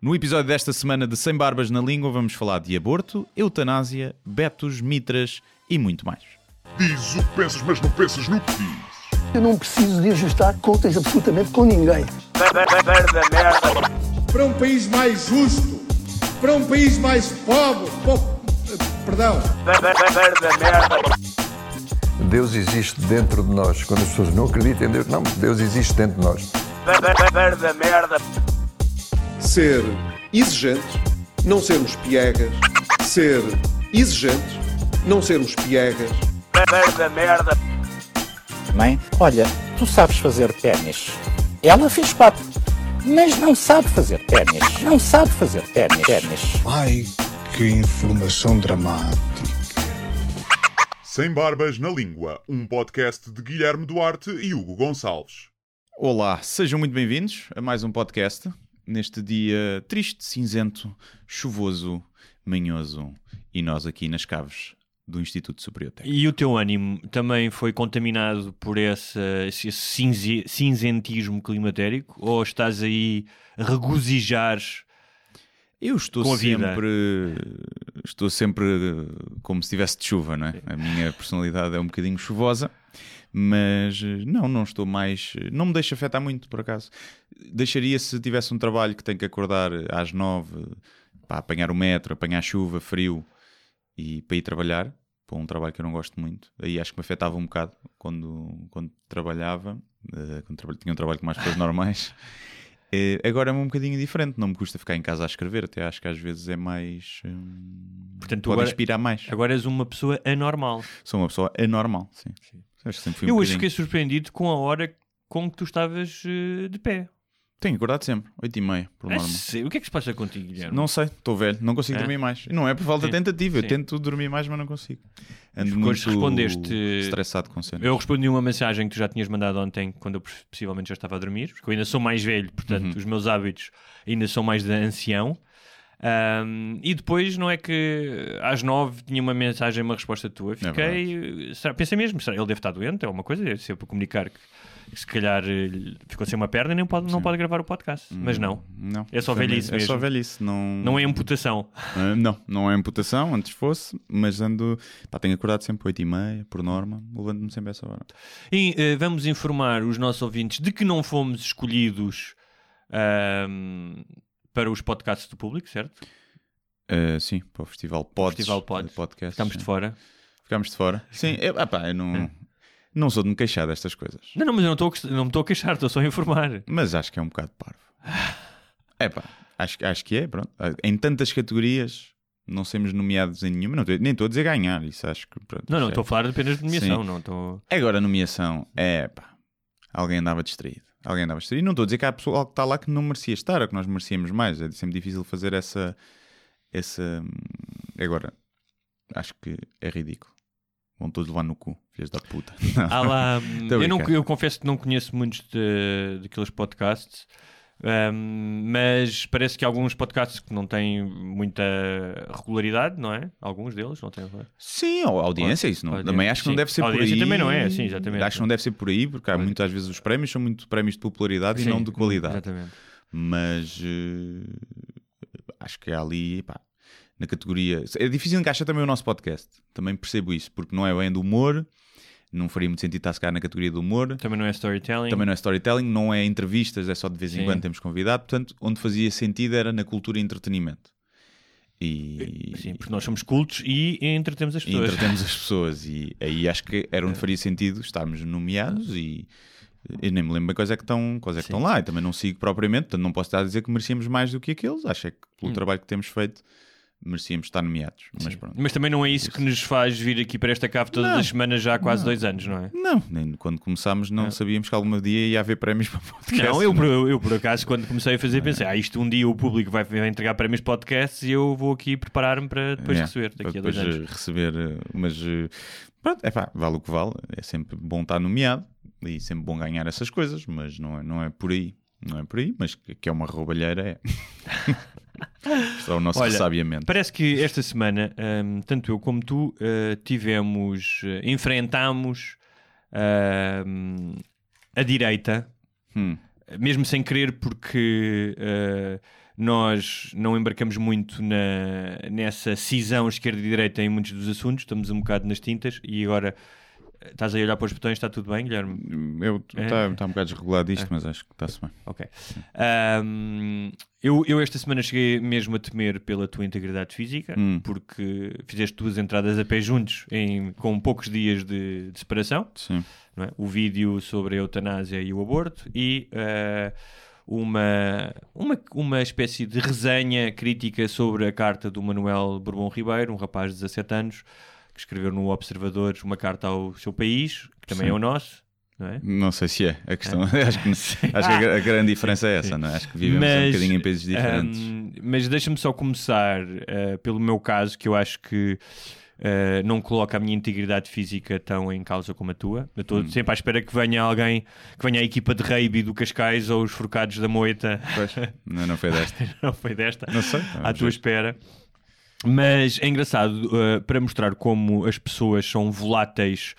No episódio desta semana de Sem Barbas na Língua, vamos falar de aborto, eutanásia, betos, mitras e muito mais. Diz o que pensas, mas não pensas no que dizes. Eu não preciso de ajustar contas absolutamente com ninguém. para um país mais justo, para um país mais pobre, po- perdão, Deus existe dentro de nós. Quando as pessoas não acreditam em Deus, não, Deus existe dentro de nós. Ser exigentes, não sermos piegas, ser exigentes, não sermos piegas, Mãe, olha, tu sabes fazer ténis. Ela fez quatro, mas não sabe fazer ténis. Não sabe fazer ténis. ténis. ai que informação dramática. Sem Barbas na Língua, um podcast de Guilherme Duarte e Hugo Gonçalves. Olá, sejam muito bem-vindos a mais um podcast. Neste dia triste, cinzento, chuvoso, manhoso e nós aqui nas caves do Instituto Superior Técnico. E o teu ânimo também foi contaminado por esse, esse cinze- cinzentismo climatérico? Ou estás aí a regozijar? Eu estou sempre. Estou sempre como se estivesse de chuva, não é? A minha personalidade é um bocadinho chuvosa, mas eh, não, não estou mais. Não me deixa afetar muito, por acaso. Deixaria se tivesse um trabalho que tem que acordar às nove para apanhar o metro, apanhar chuva, frio e para ir trabalhar, para um trabalho que eu não gosto muito. Aí acho que me afetava um bocado quando, quando trabalhava, eh, quando tinha um trabalho com mais coisas normais. Eh, agora é um bocadinho diferente, não me custa ficar em casa a escrever, até acho que às vezes é mais. hum, Portanto, pode agora- inspirar mais. Agora és uma pessoa anormal. Sou uma pessoa anormal, sim. Acho que sempre um Eu hoje fiquei surpreendido com a hora com que tu estavas eh, de pé. Tenho acordado sempre, 8 e meia, por É norma. sério? O que é que se passa contigo, Guilherme? Não sei, estou velho, não consigo É? dormir mais. E não é por falta de tentativa, eu Sim. tento dormir mais, mas não consigo. Ando Porque muito respondeste- estressado com cenas. Eu respondi uma mensagem que tu já tinhas mandado ontem, quando eu possivelmente já estava a dormir, porque eu ainda sou mais velho, portanto, Uhum. os meus hábitos ainda são mais de ancião. Ahm, e depois, não é que às nove tinha uma mensagem, uma resposta tua. É Fiquei. será- pensei mesmo, será, ele deve estar doente, é uma coisa, deve ser para comunicar que, que se calhar eh, ficou sem uma perna e nem pode, não pode gravar o podcast. Mas não, Não. É só velhice É só mesmo. velhice, não... não é amputação. Ah, não, não é amputação, antes fosse, mas ando... Pá, tenho acordado sempre 8 e meia, por norma, levanto-me sempre a essa hora. E eh, vamos informar os nossos ouvintes de que não fomos escolhidos para os podcasts do público, certo? Ah, sim, para o Festival Pods. Festival Pods. Podcast. De sim. fora. Ficámos de fora. Sim, eu, ah, pá, eu não, não sou de me queixar destas coisas. Não, não, mas eu não quest- não me estou a queixar, estou só a informar. Mas acho que é um bocado parvo. É pá, acho, acho que é, pronto. Em tantas categorias não sermos nomeados em nenhuma, não nem estou a dizer ganhar, isso acho que pronto. Não, não, isso estou a falar apenas de nomeação, Sim. não estou... é. Agora, nomeação, é pá, alguém andava distraído. Alguém andava distraído. Não estou a dizer que há pessoal que está lá que não merecia estar, ou que nós merecíamos mais. É sempre difícil fazer essa. essa... Agora, acho que é ridículo. Vão todos levar no cu, filhos da puta. Não. Há lá, a eu, não, eu confesso que não conheço muitos de, daqueles podcasts, ahm, mas parece que alguns podcasts que não têm muita regularidade, não é? Alguns deles não têm. Sim, a audiência, isso não. Audiência, também acho que não sim. deve ser por aí. também não é, sim, exatamente. Acho que não deve ser por aí, porque há Audiência. muitas vezes os prémios são muito prémios de popularidade Sim, e não de qualidade. Exatamente. Mas eh, acho que há ali, pá, na categoria. É difícil encaixar também o nosso podcast. Também percebo isso, porque não é bem do humor, não faria muito sentido estar se calhar na categoria do humor. Também não é storytelling. Também não é storytelling, não é entrevistas, é só de vez em Sim. quando temos convidado. Portanto, onde fazia sentido era na cultura e entretenimento. E, Sim, porque nós somos cultos e entretemos as e pessoas. entretemos as pessoas. E aí acho que era É. onde faria sentido estarmos nomeados e eu nem me lembro bem quais é que estão, quais é que estão lá. E também não sigo propriamente, portanto não posso estar a dizer que merecíamos mais do que aqueles. Acho é que pelo Hum. trabalho que temos feito merecíamos estar nomeados. Mas pronto. Mas também não é isso que nos faz vir aqui para esta cave todas Não. as semanas já há quase dois anos, não é? Não, nem quando começámos não sabíamos que algum dia ia haver prémios para podcast. Não, eu, por- eu, eu por acaso, quando comecei a fazer, pensei, ah, isto um dia o público vai, vai entregar prémios podcasts e eu vou aqui preparar-me para depois É, receber daqui para a dois anos. eh, receber, eh, mas eh, pronto, é pá, vale o que vale. É sempre bom estar nomeado e sempre bom ganhar essas coisas, mas não é, não é por aí. Não é por aí, mas que, é uma roubalheira é. Isto é o nosso Olha, ressabiamento. Parece que esta semana, hum, tanto eu como tu, uh, tivemos, uh, enfrentámos hum, a direita Hum. mesmo sem querer, porque uh, nós não embarcamos muito na, nessa cisão esquerda e direita em muitos dos assuntos, estamos um bocado nas tintas e agora estás a olhar para os botões, está tudo bem, Guilherme? Está É. tá, tá um bocado desregulado isto, mas acho que está-se bem. Ok. Ahm, eu, eu esta semana cheguei mesmo a temer pela tua integridade física, Hum. porque fizeste duas entradas a pé juntos em, com poucos dias de, de separação. Sim. é? o vídeo sobre a eutanásia e o aborto e eh, uma, uma, uma espécie de resenha crítica sobre a carta do Manuel Bourbon Ribeiro, um rapaz de 17 anos, que escreveu no Observador uma carta ao seu país, que também Sim. é o nosso. Não é? Não sei se é a questão. acho que, acho que a, a grande diferença é essa, não é? Acho que vivemos um bocadinho em países diferentes. hum, mas deixa-me só começar eh, pelo meu caso, que eu acho que eh, não coloca a minha integridade física tão em causa como a tua. Eu Hum. estou sempre à espera que venha alguém, que venha a equipa de rugby do Cascais ou os forcados da Moita. Pois, não, não foi desta. não foi desta. Não sei. à tua ver. espera. Mas é engraçado uh, para mostrar como as pessoas são voláteis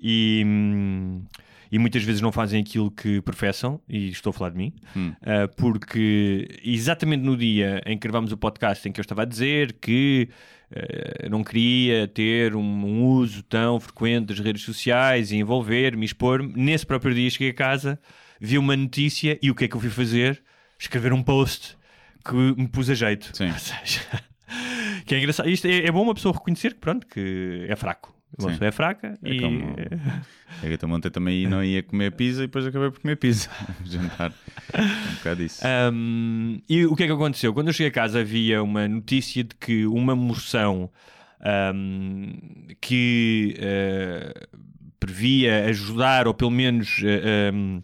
e, hum, e muitas vezes não fazem aquilo que professam, e estou a falar de mim, Hum. uh, porque exatamente no dia em que gravámos o podcast em que eu estava a dizer que uh, não queria ter um, um uso tão frequente das redes sociais e envolver-me, expor-me, nesse próprio dia cheguei a casa, vi uma notícia e o que é que eu fui fazer? Escrever um post que me pus a jeito. Sim. Ou seja, que é engraçado. Isto é, é bom uma pessoa reconhecer que, pronto, que é fraco. Uma pessoa é fraca É e. como- É que eu também ontem também não ia comer pizza e depois acabei por comer pizza. Jantar. Um bocado isso. Um, e o que é que aconteceu? Quando eu cheguei a casa havia uma notícia de que uma moção um, que uh, previa ajudar ou pelo menos uh, um,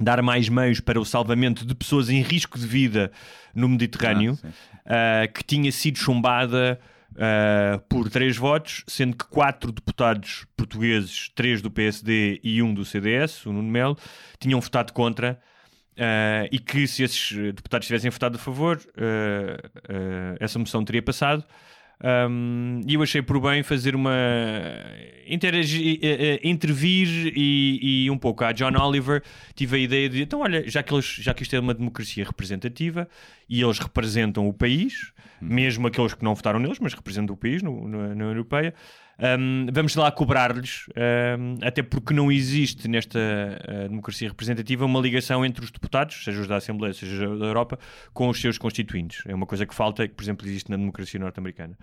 dar mais meios para o salvamento de pessoas em risco de vida no Mediterrâneo, Ah. Uh, que tinha sido chumbada uh, por três votos, sendo que quatro deputados portugueses, três do PSD e um do CDS, o Nuno Melo, tinham votado contra. uh, e que se esses deputados tivessem votado a favor, essa moção teria passado. Um, e eu achei por bem fazer uma interagi- eh, eh, intervir e, e um pouco. A John Oliver tive a ideia de então olha já que eles já que isto é uma democracia representativa e eles representam o país mesmo aqueles que não votaram neles mas representam o país no, no- na União Europeia um, vamos lá cobrar-lhes um, até porque não existe nesta uh, democracia representativa uma ligação entre os deputados seja os da Assembleia seja da Europa com os seus constituintes é uma coisa que falta que por exemplo existe na democracia norte-americana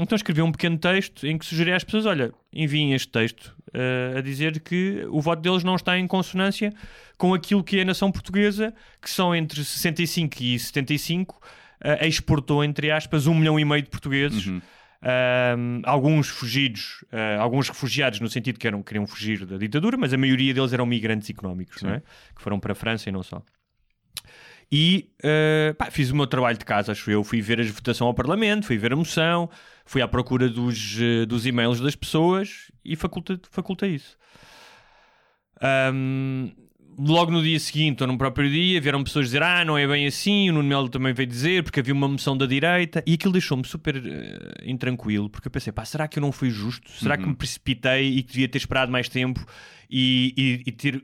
então escrevi um pequeno texto em que sugeri às pessoas: olha, enviem este texto eh, a dizer que o voto deles não está em consonância com aquilo que a nação portuguesa, que são entre 65 e 75, eh, exportou, entre aspas, um milhão e meio de portugueses. Ahm, alguns fugidos, eh, alguns refugiados, no sentido que eram, queriam fugir da ditadura, mas a maioria deles eram migrantes económicos, é? que foram para a França e não só. E eh, pá, fiz o meu trabalho de casa, acho eu. Fui ver a votação ao Parlamento, fui ver a moção, fui à procura dos, eh, dos e-mails das pessoas e facultei, facultei isso. Ahm, logo no dia seguinte, ou no próprio dia, vieram pessoas dizer: Ah, não é bem assim. O Nuno Melo também veio dizer, porque havia uma moção da direita. E aquilo deixou-me super eh, intranquilo, porque eu pensei: pá, será que eu não fui justo? Será que me precipitei e que devia ter esperado mais tempo e, e- e ter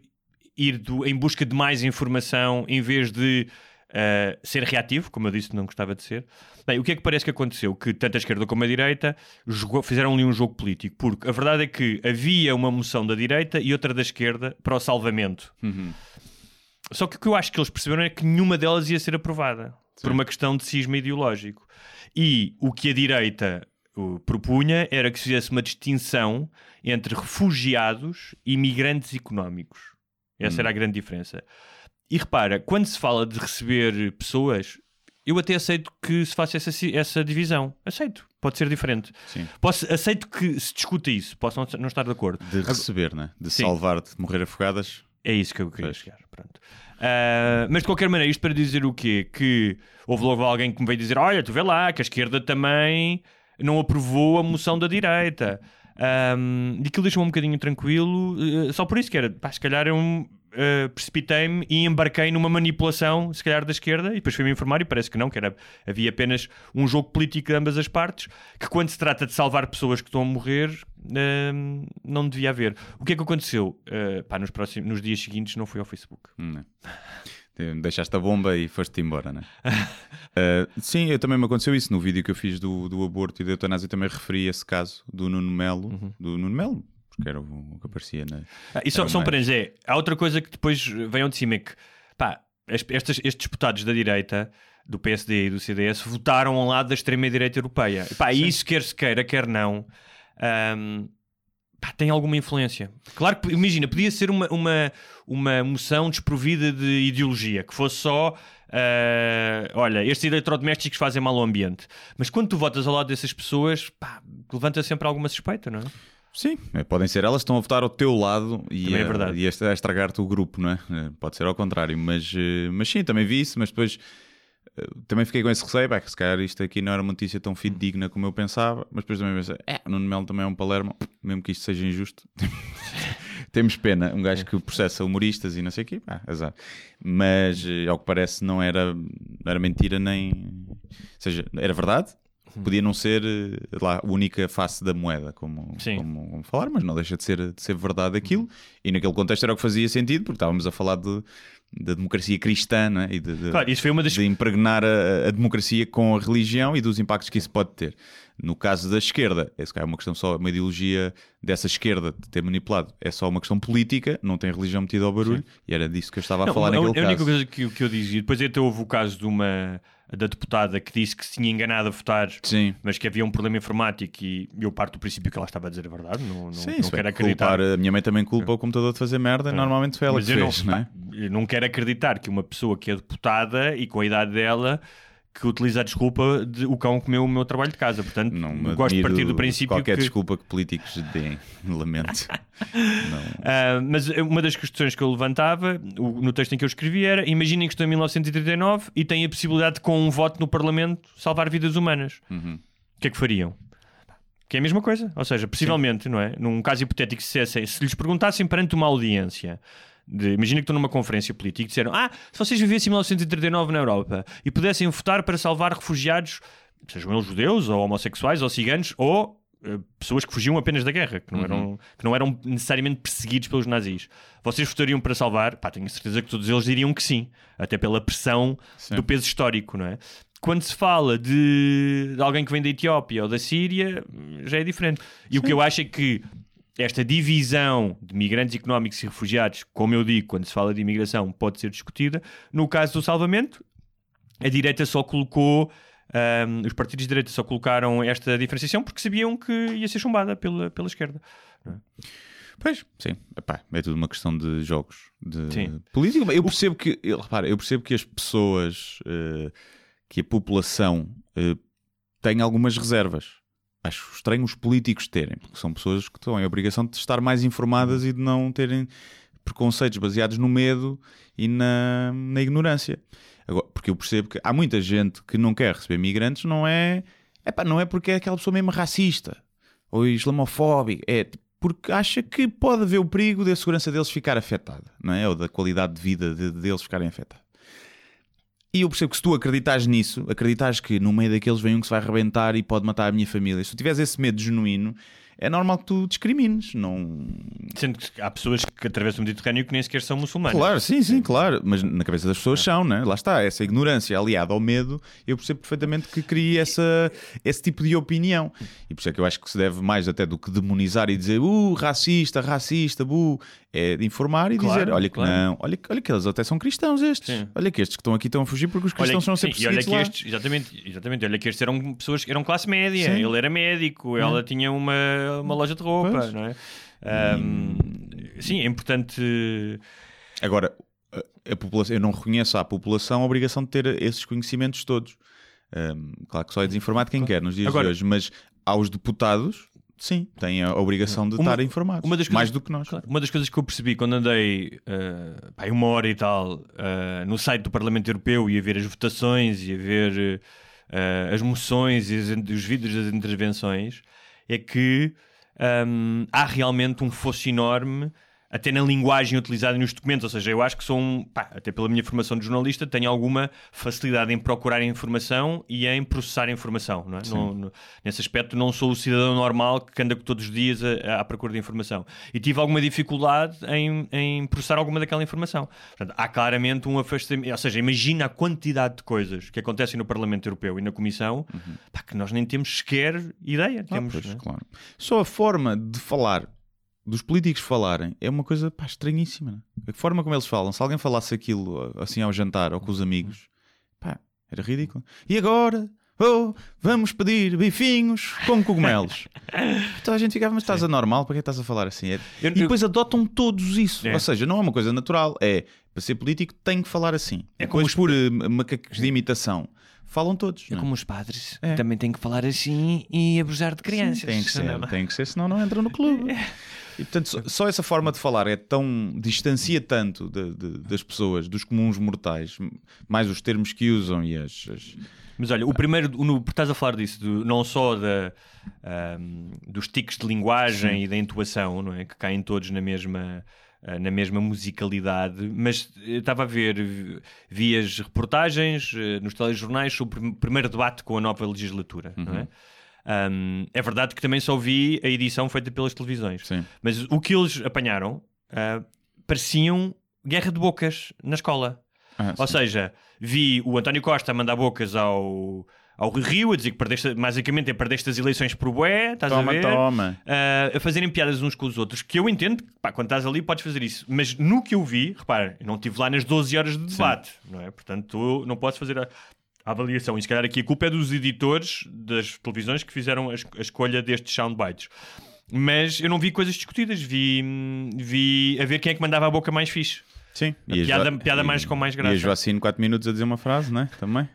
ido em busca de mais informação em vez de eh, ser reativo, como eu disse, não gostava de ser. Bem, o que é que parece que aconteceu? Que tanto a esquerda como a direita jogou- fizeram ali um jogo político, porque a verdade é que havia uma moção da direita e outra da esquerda para o salvamento. Só que o que eu acho que eles perceberam é que nenhuma delas ia ser aprovada por uma questão de cisma ideológico. E o que a direita uh, propunha era que se fizesse uma distinção entre refugiados e migrantes económicos. Essa era a grande diferença. E repara, quando se fala de receber pessoas, eu até aceito que se faça essa, essa divisão. Aceito. Pode ser diferente. Sim. Posso, aceito que se discuta isso. Posso não, não estar de acordo. De receber, né? De Sim. salvar de morrer afogadas. É isso que eu queria Pois. chegar. Pronto. Ah, mas de qualquer maneira, isto para dizer o quê? Que houve logo alguém que me veio dizer: Olha, tu vê lá, que a esquerda também não aprovou a moção da direita. Um, e aquilo deixou-me um bocadinho tranquilo, eh, só por isso que era, pá, se calhar eu eh, precipitei-me e embarquei numa manipulação, se calhar da esquerda, e depois fui-me informar e parece que não, que era, havia apenas um jogo político de ambas as partes, que quando se trata de salvar pessoas que estão a morrer, eh, não devia haver. O que é que aconteceu? Eh, pá, nos, próximos, nos dias seguintes não fui ao Facebook. Hum, né? Deixaste a bomba e foste-te embora, né? uh, sim, eu também me aconteceu isso no vídeo que eu fiz do, do aborto e da eutanásia. Também referi esse caso do Nuno Melo, Uhum. do Nuno Melo, porque era o que aparecia na. Ah, e só, só um parênteses, é, há outra coisa que depois vem ao de cima, é que, pá, es- estes, estes deputados da direita, do PSD e do CDS, votaram ao lado da extrema-direita europeia. E, pá, isso quer se queira, quer não, ahm, pá, tem alguma influência. Claro que, imagina, podia ser uma, uma, uma moção desprovida de ideologia, que fosse só... ah, olha, estes eletrodomésticos fazem mal ao ambiente. Mas quando tu votas ao lado dessas pessoas, pá, levanta sempre alguma suspeita, não é? Sim, é, podem ser elas que estão a votar ao teu lado e, Também é a- e a, estragar-te o grupo, não é? Eh, Pode ser ao contrário, mas, eh, mas sim, também vi isso, mas depois eh, também fiquei com esse receio, pá, que se calhar isto aqui não era uma notícia tão fidedigna como eu pensava, mas depois também pensei, é, o Nuno Melo também é um Palermo, mesmo que isto seja injusto. Temos pena, um gajo que processa humoristas e não sei o quê, pá, azar. Mas eh, ao que parece não era, não era mentira nem. Ou seja, era verdade, podia não ser eh, lá, a única face da moeda, como, Sim. como, como falar, mas não deixa de ser, de ser verdade aquilo. E naquele contexto era o que fazia sentido, porque estávamos a falar de, da democracia cristã não é? e de, de- Claro, isso foi uma das de impregnar a, a democracia com a religião e dos impactos que isso pode ter. No caso da esquerda, esse é uma questão só, uma ideologia dessa esquerda de ter manipulado, é só uma questão política, não tem religião metida ao barulho, e era disso que eu estava a Não, falar a, naquele a única caso. coisa que, que eu dizia, depois até houve o caso de uma da deputada que disse que se tinha enganado a votar, Sim. mas que havia um problema informático e eu parto do princípio que ela estava a dizer a verdade, não, não, Sim, não se quero vai acreditar. culpar, a minha mãe também culpa o computador de fazer merda, normalmente foi ela mas que eu fez, não, não, é? eu não quero acreditar que uma pessoa que é deputada e com a idade dela que utiliza a desculpa de o cão comeu o meu trabalho de casa. Portanto, Não gosto de partir do princípio qualquer que... desculpa que políticos deem, lamento. Ah, mas uma das questões que eu levantava no texto em que eu escrevi era: imaginem que estou em 1939 e têm a possibilidade de, com um voto no Parlamento, salvar vidas humanas. Uhum. O que é que fariam? Que é a mesma coisa. Ou seja, possivelmente, não é? Num caso hipotético, se, se lhes perguntassem perante uma audiência. De, imagina que estão numa conferência política e disseram: Ah, se vocês vivessem em 1939 na Europa e pudessem votar para salvar refugiados, sejam eles judeus, ou homossexuais, ou ciganos, ou eh, pessoas que fugiam apenas da guerra, que não, Uhum. eram, que não eram necessariamente perseguidos pelos nazis. Vocês votariam para salvar? Pá, tenho certeza que todos eles diriam que sim, até pela pressão Sim. do peso histórico, não é? Quando se fala de, de alguém que vem da Etiópia ou da Síria, já é diferente. E o que eu acho é que esta divisão de migrantes económicos e refugiados, como eu digo, quando se fala de imigração, pode ser discutida. No caso do salvamento, a direita só colocou. ahm, os partidos de direita só colocaram esta diferenciação porque sabiam que ia ser chumbada pela, pela esquerda. Pois, sim, Epá, é tudo uma questão de jogos, de Sim. política. Eu percebo que, eu- repara, eu percebo que as pessoas, eh, que a população eh, tem algumas reservas. Acho estranho os políticos terem, porque são pessoas que estão em obrigação de estar mais informadas e de não terem preconceitos baseados no medo e na, na ignorância. Agora, porque eu percebo que há muita gente que não quer receber migrantes, não é, epá, não é porque é aquela pessoa mesmo racista ou islamofóbica, é porque acha que pode haver o perigo da segurança deles ficar afetada, não é? Ou da qualidade de vida de- deles ficarem afetada. E eu percebo que se tu acreditas nisso, acreditas que no meio daqueles vem um que se vai arrebentar e pode matar a minha família, se tu tiveres esse medo genuíno, é normal que tu discrimines. Não... Sendo que há pessoas que atravessam o Mediterrâneo que nem sequer são muçulmanas. Claro, sim, sim, claro. Mas na cabeça das pessoas são, né? Lá está, essa ignorância aliada ao medo, eu percebo perfeitamente que cria essa, esse tipo de opinião. E por isso é que eu acho que se deve mais até do que demonizar e dizer, uh, racista, racista, bu, é de informar e Claro, dizer, olha que claro. não, olha, olha que eles até são cristãos estes. Sim. Olha que estes que estão aqui estão a fugir porque os Olha, cristãos estão a ser sim, e olha que lá. estes, exatamente, exatamente, olha que estes eram pessoas que eram classe média, Sim. ele era médico, ela tinha uma, uma loja de roupa, Pois. não é? Ahm, sim, é importante. Agora, a, população, eu não reconheço à população a obrigação de ter esses conhecimentos todos. Hum, claro que só é desinformado quem quer nos dias Agora- de hoje, mas aos deputados, sim, têm a obrigação de Uma- estar informados. uma das mais coisas- do que nós. Claro, Uma das coisas que eu percebi quando andei uh, pá, uma hora e tal uh, no site do Parlamento Europeu e a ver as votações e a ver uh, as moções e as- os vídeos das intervenções é que um, há realmente um fosso enorme até na linguagem utilizada nos documentos. Ou seja, eu acho que sou um, pá, até pela minha formação de jornalista, tenho alguma facilidade em procurar informação e em processar informação. Não é? Não- não- nesse aspecto, não sou o cidadão normal que anda todos os dias a- à procura de informação. E tive alguma dificuldade em, em processar alguma daquela informação. Portanto, há claramente um afastamento. Ou seja, imagina a quantidade de coisas que acontecem no Parlamento Europeu e na Comissão pá, que nós nem temos sequer ideia. Ah, temos, pois, não é? claro. Só a forma de falar, dos políticos falarem, é uma coisa pá, estranhíssima. né? A forma como eles falam, se alguém falasse aquilo assim ao jantar ou com os amigos, pá, era ridículo. E agora, oh, vamos pedir bifinhos com cogumelos. então a gente ficava, mas estás anormal, para que estás a falar assim? É- Eu- E depois adotam todos isso. É. Ou seja, não é uma coisa natural, é para ser político tem que falar assim. É como depois por eh, macacos de imitação, falam todos. É é? como os padres É. também têm que falar assim e abusar de crianças. Sim, tem que ser, Não é? tem que ser, senão não entram no clube. E portanto, só, essa forma de falar é tão. distancia tanto de- de- das pessoas, dos comuns mortais, mais os termos que usam e as. as- Mas olha, o primeiro, no, porque estás a falar disso, do- não só da, ahm, dos tiques de linguagem e da intuação, não é? Que caem todos na mesma, ah, na mesma musicalidade, mas estava a ver, vi- as reportagens eh, nos telejornais sobre o prim- primeiro debate com a nova legislatura, não é? Ahm, é verdade que também só vi a edição feita pelas televisões, Sim. mas o que eles apanharam ah, pareciam guerra de bocas na escola. Ah, Ou sim. seja, vi o António Costa a mandar bocas ao, ao Rio a dizer que perdeste, basicamente é perdeste as eleições por bué, estás toma, a ver? toma. Ah, a fazerem piadas uns com os outros, que eu entendo que pá, quando estás ali podes fazer isso, mas no que eu vi, repara, eu não estive lá nas 12 horas de debate, não é? Portanto, eu não posso fazer a, a avaliação. E se calhar aqui a culpa é dos editores das televisões que fizeram a, es- a escolha destes soundbites. Mas eu não vi coisas discutidas, vi, vi a ver quem é que mandava a boca mais fixe. Sim. A E a piada- Jo- piada e- mais com mais E graça. a Joacine 4 minutos a dizer uma frase, não é? Também.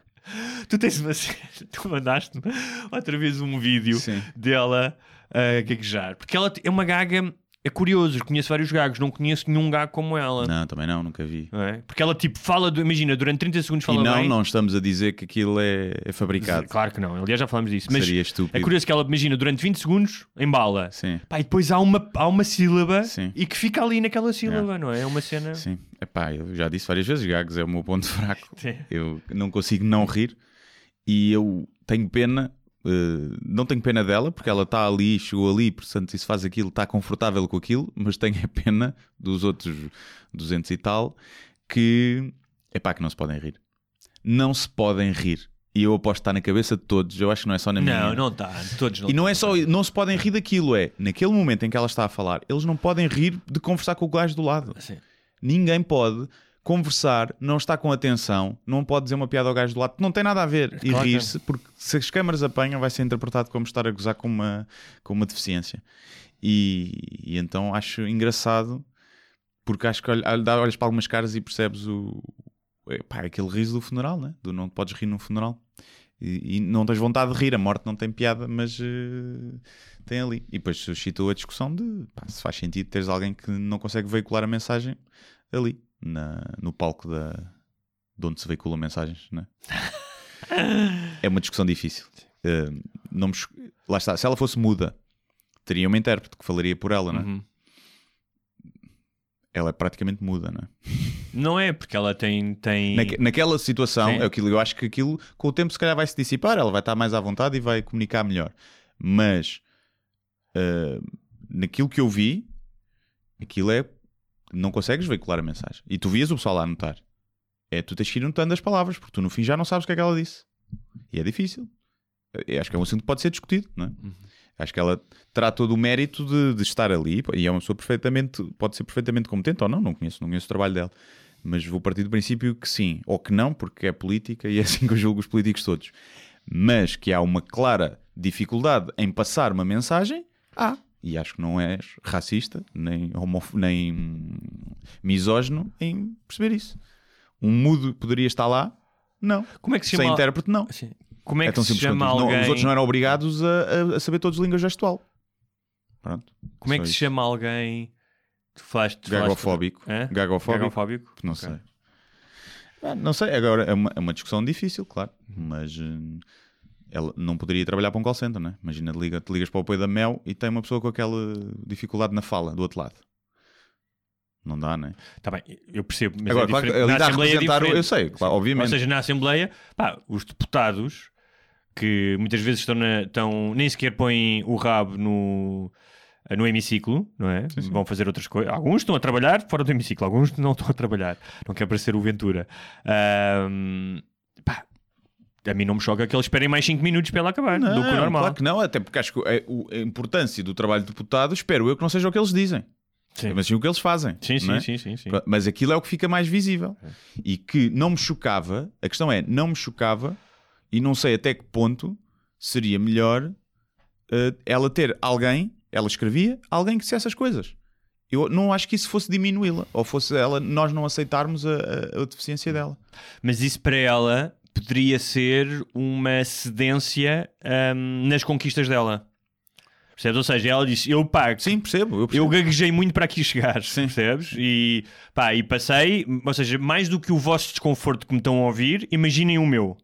Tu tens uma tu mandaste-me outra vez um vídeo Sim. dela a gaguejar. Porque ela é uma gaga, é curioso, conheço vários gagos, não conheço nenhum gago como ela. Não, também não, nunca vi. Não é? Porque ela tipo fala, do- imagina, durante 30 segundos fala E não, bem. não estamos a dizer que aquilo é, é fabricado. Claro que não, aliás já falámos disso. Mas Seria estúpido. é curioso que ela, imagina, durante 20 segundos embala. Sim. Pá, e depois há uma, há uma sílaba Sim. e que fica ali naquela sílaba, não é? É uma cena. Sim. Epá, eu já disse várias vezes, gagos é o meu ponto fraco. Sim. Eu não consigo não rir e eu tenho pena, eh, não tenho pena dela, porque ela está ali, chegou ali, portanto, isso faz aquilo, está confortável com aquilo, mas tenho a pena dos outros 200 e tal que, epá, que não se podem rir. Não se podem rir. E eu aposto que está na cabeça de todos, eu acho que não é só na minha. Não, não está. Todos não E não é só, não se podem rir daquilo, é naquele momento em que ela está a falar, eles não podem rir de conversar com o gajo do lado. Sim. Ninguém pode conversar, não está com atenção, não pode dizer uma piada ao gajo do lado, não tem nada a ver e Claro que rir-se, porque se as câmaras apanham, vai ser interpretado como estar a gozar com uma, com uma deficiência. E, e então acho engraçado, porque acho que olhas para algumas caras e percebes o. Pá, aquele riso do funeral, né? Do não podes rir num funeral. E, e não tens vontade de rir, a morte não tem piada, mas eh, tem ali. E depois suscitou a discussão de pá, se faz sentido teres alguém que não consegue veicular a mensagem ali, na, no palco da, de onde se veicula mensagens, né? é uma discussão difícil. Eh, não me lá está, se ela fosse muda, teria uma intérprete que falaria por ela, né? Uhum. Ela é praticamente muda, né? Não é, porque ela tem. tem... Naque- naquela situação, é aquilo, eu acho que aquilo com o tempo se calhar vai se dissipar, ela vai estar mais à vontade e vai comunicar melhor. Mas ah, naquilo que eu vi, aquilo é não consegues veicular a mensagem. E tu vias o pessoal lá a anotar. É tu tens que ir anotando as palavras, porque tu no fim já não sabes o que é que ela disse. E é difícil. Eu acho que é um assunto que pode ser discutido, não é? Acho que ela terá todo o mérito de, de estar ali e é uma pessoa perfeitamente, pode ser perfeitamente competente ou não, não conheço, não conheço o trabalho dela. Mas vou partir do princípio que sim, ou que não, porque é política e é assim que eu julgo os políticos todos. Mas que há uma clara dificuldade em passar uma mensagem, há. E acho que não és racista, nem, homof... nem misógino em perceber isso. Um mudo poderia estar lá? Não. Como é que se Sem chama? intérprete, não. Sim. Como é, É que se chama isso. Não, alguém? os outros não eram obrigados a, a- saber todos língua gestual. Pronto. Como é que se isso. chama alguém? Tu falaste, tu Gagofóbico. Hã? Gagofóbico? Gagofóbico? Não Ok. sei. Ah, Não sei, agora é uma, é uma discussão difícil, claro, mas hum, ela não poderia trabalhar para um call center, né? Imagina, te, liga, te ligas para o apoio da Mel e tem uma pessoa com aquela dificuldade na fala do outro lado. Não dá, né? Tá bem, eu percebo. Mas Agora, é claro, Na dá a é representar o- diferente. eu sei, claro, obviamente. Ou seja, na Assembleia, pá, os deputados que muitas vezes estão, na- estão- nem sequer põem o rabo no, no hemiciclo, não é? Vão fazer outras coisas. Alguns estão a trabalhar fora do hemiciclo, alguns não estão a trabalhar. Não quer parecer o Ventura. Pá, a mim não me choca que eles esperem mais 5 minutos para ela acabar, do que o normal. Claro que não, até porque acho que é o- a importância do trabalho de deputado, espero eu que não seja o que eles dizem, Sim. mas sim o que eles fazem. Sim, não sim, é? sim, sim, sim. Mas aquilo é o que fica mais visível. E que não me chocava, a questão é, não me chocava, e não sei até que ponto seria melhor eh, ela ter alguém, ela escrevia, alguém que dissesse as coisas. Eu não acho que isso fosse diminuí-la, ou fosse ela, nós não aceitarmos a, a- a deficiência dela. Mas isso para ela poderia ser uma cedência ahm, nas conquistas dela. Percebes? Ou seja, ela disse: Eu pago. Sim, percebo. Eu percebo. Eu gaguejei muito para aqui chegar, percebes? E, pá, e passei, ou seja, mais do que o vosso desconforto que me estão a ouvir, imaginem o meu,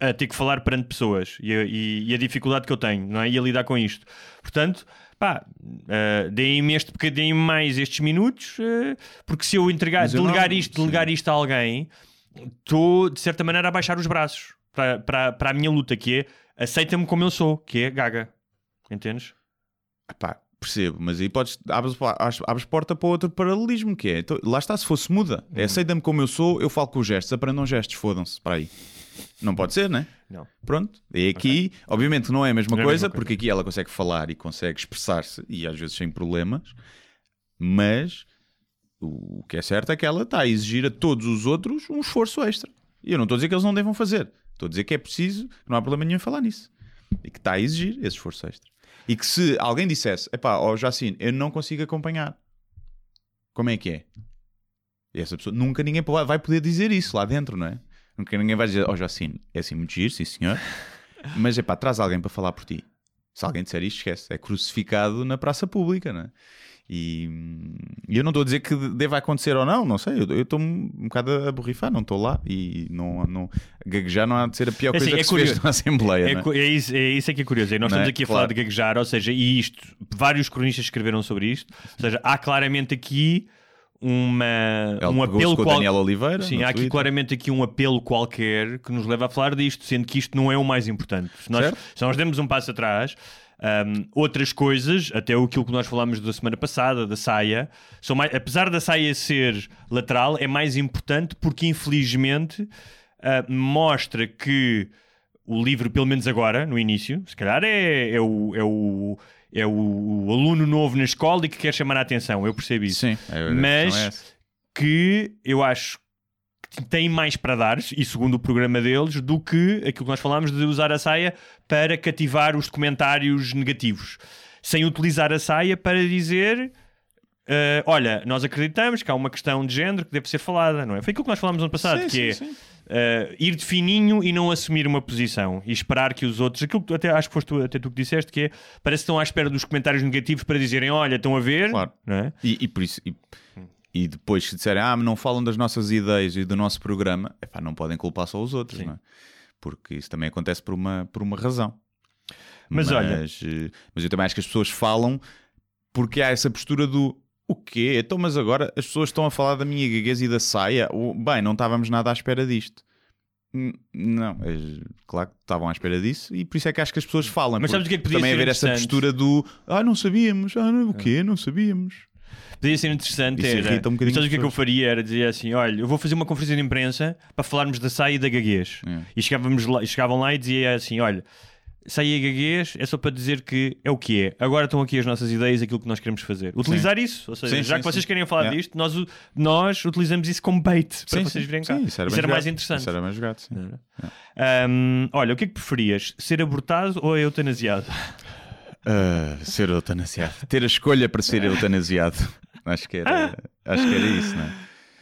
a ter que falar perante pessoas e a, e- e a dificuldade que eu tenho, não é? E a lidar com isto. Portanto, pá, uh, deem-me este bocadinho mais estes minutos, eh, porque se eu entregar, delegar não- isto, sim. delegar isto a alguém, estou de certa maneira a baixar os braços para, para, para a minha luta, que é aceita-me como eu sou, que é gaga. Entendes? Pá, percebo, mas aí podes, abres, abres, porta para outro paralelismo, que é, então, lá está, se fosse muda, Uhum. é aceita-me como eu sou, eu falo com gestos, aprendam gestos, fodam-se, para aí. Não pode ser, né? Não. Pronto, e aqui, obviamente não é a mesma, Não é a coisa, mesma coisa. porque aqui ela consegue falar e consegue expressar-se, e às vezes sem problemas, mas o que é certo é que ela está a exigir a todos os outros um esforço extra. E eu não estou a dizer que eles não devam fazer, estou a dizer que é preciso, que não há problema nenhum em falar nisso. E que está a exigir esse esforço extra. E que se alguém dissesse, epá, ó Jacine, eu não consigo acompanhar, como é que é? E essa pessoa, nunca ninguém vai poder dizer isso lá dentro, não é? Nunca ninguém vai dizer, ó Jacine, é assim muito giro, sim senhor, mas epá, traz alguém para falar por ti. Se alguém disser isto, esquece, é crucificado na praça pública, não é? E, e eu não estou a dizer que deva acontecer ou não, não sei, eu estou um bocado a borrifar, não estou lá e não, não, gaguejar não há de ser a pior É coisa assim, é que se fez curioso. na Assembleia, É, é? é isso, é isso é que é curioso. E nós Não estamos é? aqui a Claro. falar de gaguejar, ou seja, e isto, vários cronistas escreveram sobre isto. Ou seja, há claramente aqui uma, um apelo com qual- Daniel Oliveira Sim, há aqui Twitter. claramente aqui um apelo qualquer que nos leva a falar disto, sendo que isto não é o mais importante. Se nós, Certo. se nós demos um passo atrás, hum, outras coisas, até aquilo que nós falámos da semana passada, da saia, são mais, apesar da saia ser lateral, é mais importante porque infelizmente ah, mostra que o livro, pelo menos agora, no início, se calhar é, é, o, é, o, é o aluno novo na escola e que quer chamar a atenção, eu percebo isso. Sim, Mas- é. Que eu acho tem mais para dar, e segundo o programa deles, do que aquilo que nós falámos de usar a saia para cativar os comentários negativos. Sem utilizar a saia para dizer. ah, olha, nós acreditamos que há uma questão de género que deve ser falada, não é? Foi aquilo que nós falámos no ano passado, Sim, que sim, é sim. Uh, ir de fininho e não assumir uma posição e esperar que os outros, aquilo que tu- até acho que foste tu, até tu que disseste, que é parece que estão à espera dos comentários negativos para dizerem: Olha, estão a ver, Claro. não é? E, e por isso, e, e depois se disserem, ah, mas não falam das nossas ideias e do nosso programa, epá, não podem culpar só os outros, é? Porque isso também acontece por uma, por uma razão. Mas olha- eh, mas eu também acho que as pessoas falam porque há essa postura do o quê? Então, mas agora as pessoas estão a falar da minha gaguez e da saia. Bem, não estávamos nada à espera disto. Hum, Não, é, claro que estavam à espera disso e por isso é que acho que as pessoas falam. Mas sabes o que é que podia Também haver essa postura do ah, não sabíamos, ah, não, o quê? Não sabíamos. Podia ser interessante. Isso Era, um bocadinho sabes o que é que eu faria? Era dizer assim: Olha, eu vou fazer uma conferência de imprensa para falarmos da saia e da gaguez. É. E chegávamos lá, chegavam lá e dizia assim: Olha, saia e gaguez é só para dizer que é o que é. Agora estão aqui as nossas ideias, aquilo que nós queremos fazer. Utilizar isso. Ou seja, Sim, já sim, que vocês sim. querem falar Yeah. disto, nós, nós utilizamos isso como bait para Sim, vocês sim, virem cá. sim, isso era, bem mais jogado. interessante. Isso era mais jogado, sim. Ahm, olha, o que é que preferias? Ser abortado ou eutanasiado? Ah, ser eutanasiado. Ter a escolha para ser eutanasiado. Acho que era, acho que era isso, não é?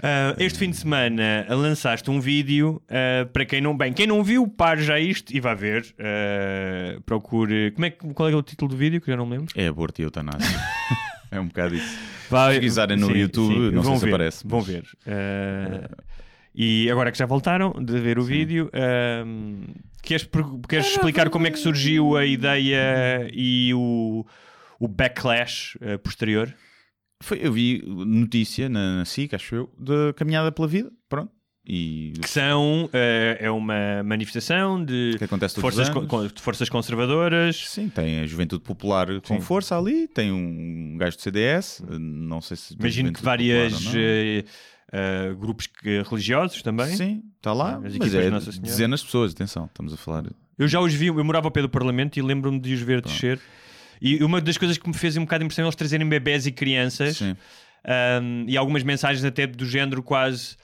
Ah, este fim de semana lançaste um vídeo ah, para quem não bem, quem não viu, pare já isto e vá ver. Ah, procure. Como é, que- qual é, é o título do vídeo? Que eu já não me lembro. É aborto e eutanásia. é um bocado isso. Vai, pesquisarem no YouTube, não sei vão se ver, aparece, Vão mas- ver. E agora que já voltaram de ver o vídeo, ah, queres, queres explicar como é que surgiu a ideia e o, o backlash ah, posterior? Foi, eu vi notícia na, na SIC, acho eu, da Caminhada pela Vida. Pronto. E Que são, eh, é uma manifestação de que acontece todos forças, co- de forças conservadoras. Sim, tem a Juventude Popular com Sim. força ali, tem um gajo do CDS, não sei se. Imagino que várias Popular eh, grupos que- religiosos também. Sim, está lá, As mas é de dezenas de pessoas, atenção, estamos a falar. Eu já os vi, eu morava ao pé do Parlamento e lembro-me de os ver descer. E uma das coisas que me fez um bocado de impressão é eles trazerem bebés e crianças Sim. um, e algumas mensagens até do género quase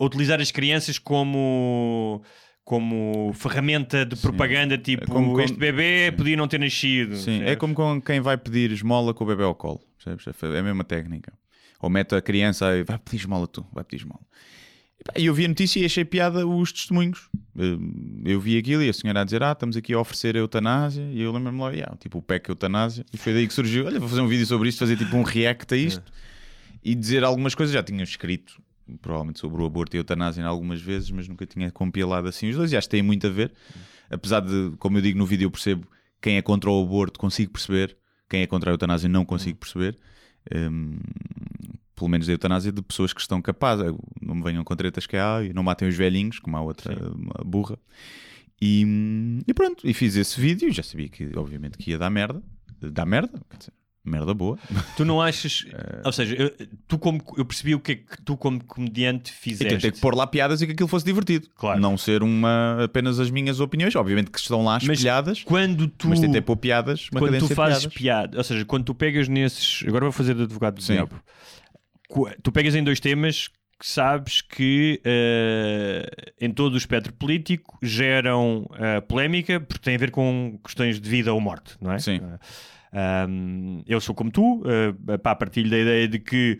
utilizar as crianças como como ferramenta de propaganda tipo como- como- este bebê sim. podia não ter nascido Sim, é como com quem vai pedir esmola com o bebê ao colo? É a mesma técnica. Ou mete a criança e vai pedir esmola tu, vai pedir esmola. E eu vi a notícia e achei piada os testemunhos. Eh, Eu vi aquilo e a senhora a dizer: Ah, estamos aqui a oferecer a eutanásia. E eu lembro-me lá, yeah, tipo o PEC eutanásia. E foi daí que surgiu: Olha, vou fazer um vídeo sobre isto, fazer tipo um react a isto e dizer algumas coisas. Já tinha escrito, provavelmente, sobre o aborto e a eutanásia algumas vezes, mas nunca tinha compilado assim os dois. E acho que têm muito a ver. Apesar de, como eu digo no vídeo, eu percebo quem é contra o aborto, consigo perceber. Quem é contra a eutanásia, não consigo perceber. Hum, pelo menos da eutanásia de pessoas que estão capazes. Não me venham com tretas que há e não matem os velhinhos, como a outra uma burra. E, e pronto, e fiz esse vídeo. Já sabia que, obviamente, que ia dar merda. Dar merda, quer dizer, merda boa. tu não achas Eh, ou seja eu, tu como eu percebi o que é que tu como comediante fizeste tentei pôr lá piadas e que aquilo fosse divertido. Claro. Não ser uma, apenas as minhas opiniões. Obviamente que estão lá Mas espelhadas, quando tu mas tentei pôr piadas, uma quando tu fazes piadas. piada, ou seja, quando tu pegas nesses. Agora vou fazer de advogado do Sim. diabo. Tu pegas em dois temas que sabes que eh, em todo o espectro político geram eh, polémica porque têm a ver com questões de vida ou morte, não é? Sim. Eh, ahm, eu sou como tu, eh, pá, partilho da ideia de que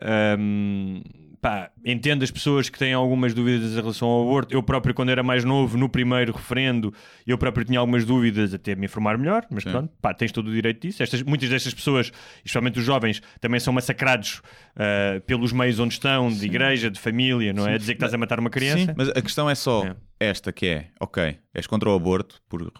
ahm, pá, entendo as pessoas que têm algumas dúvidas em relação ao aborto. Eu próprio, quando era mais novo, no primeiro referendo, eu próprio tinha algumas dúvidas até me informar melhor, mas Sim. pronto, pá, tens todo o direito disso. Estas, muitas destas pessoas, especialmente os jovens, também são massacrados ah, pelos meios onde estão, de igreja, de família, não é? Dizer que estás a matar uma criança. Sim, mas a questão é só É. esta que é, ok, és contra o aborto por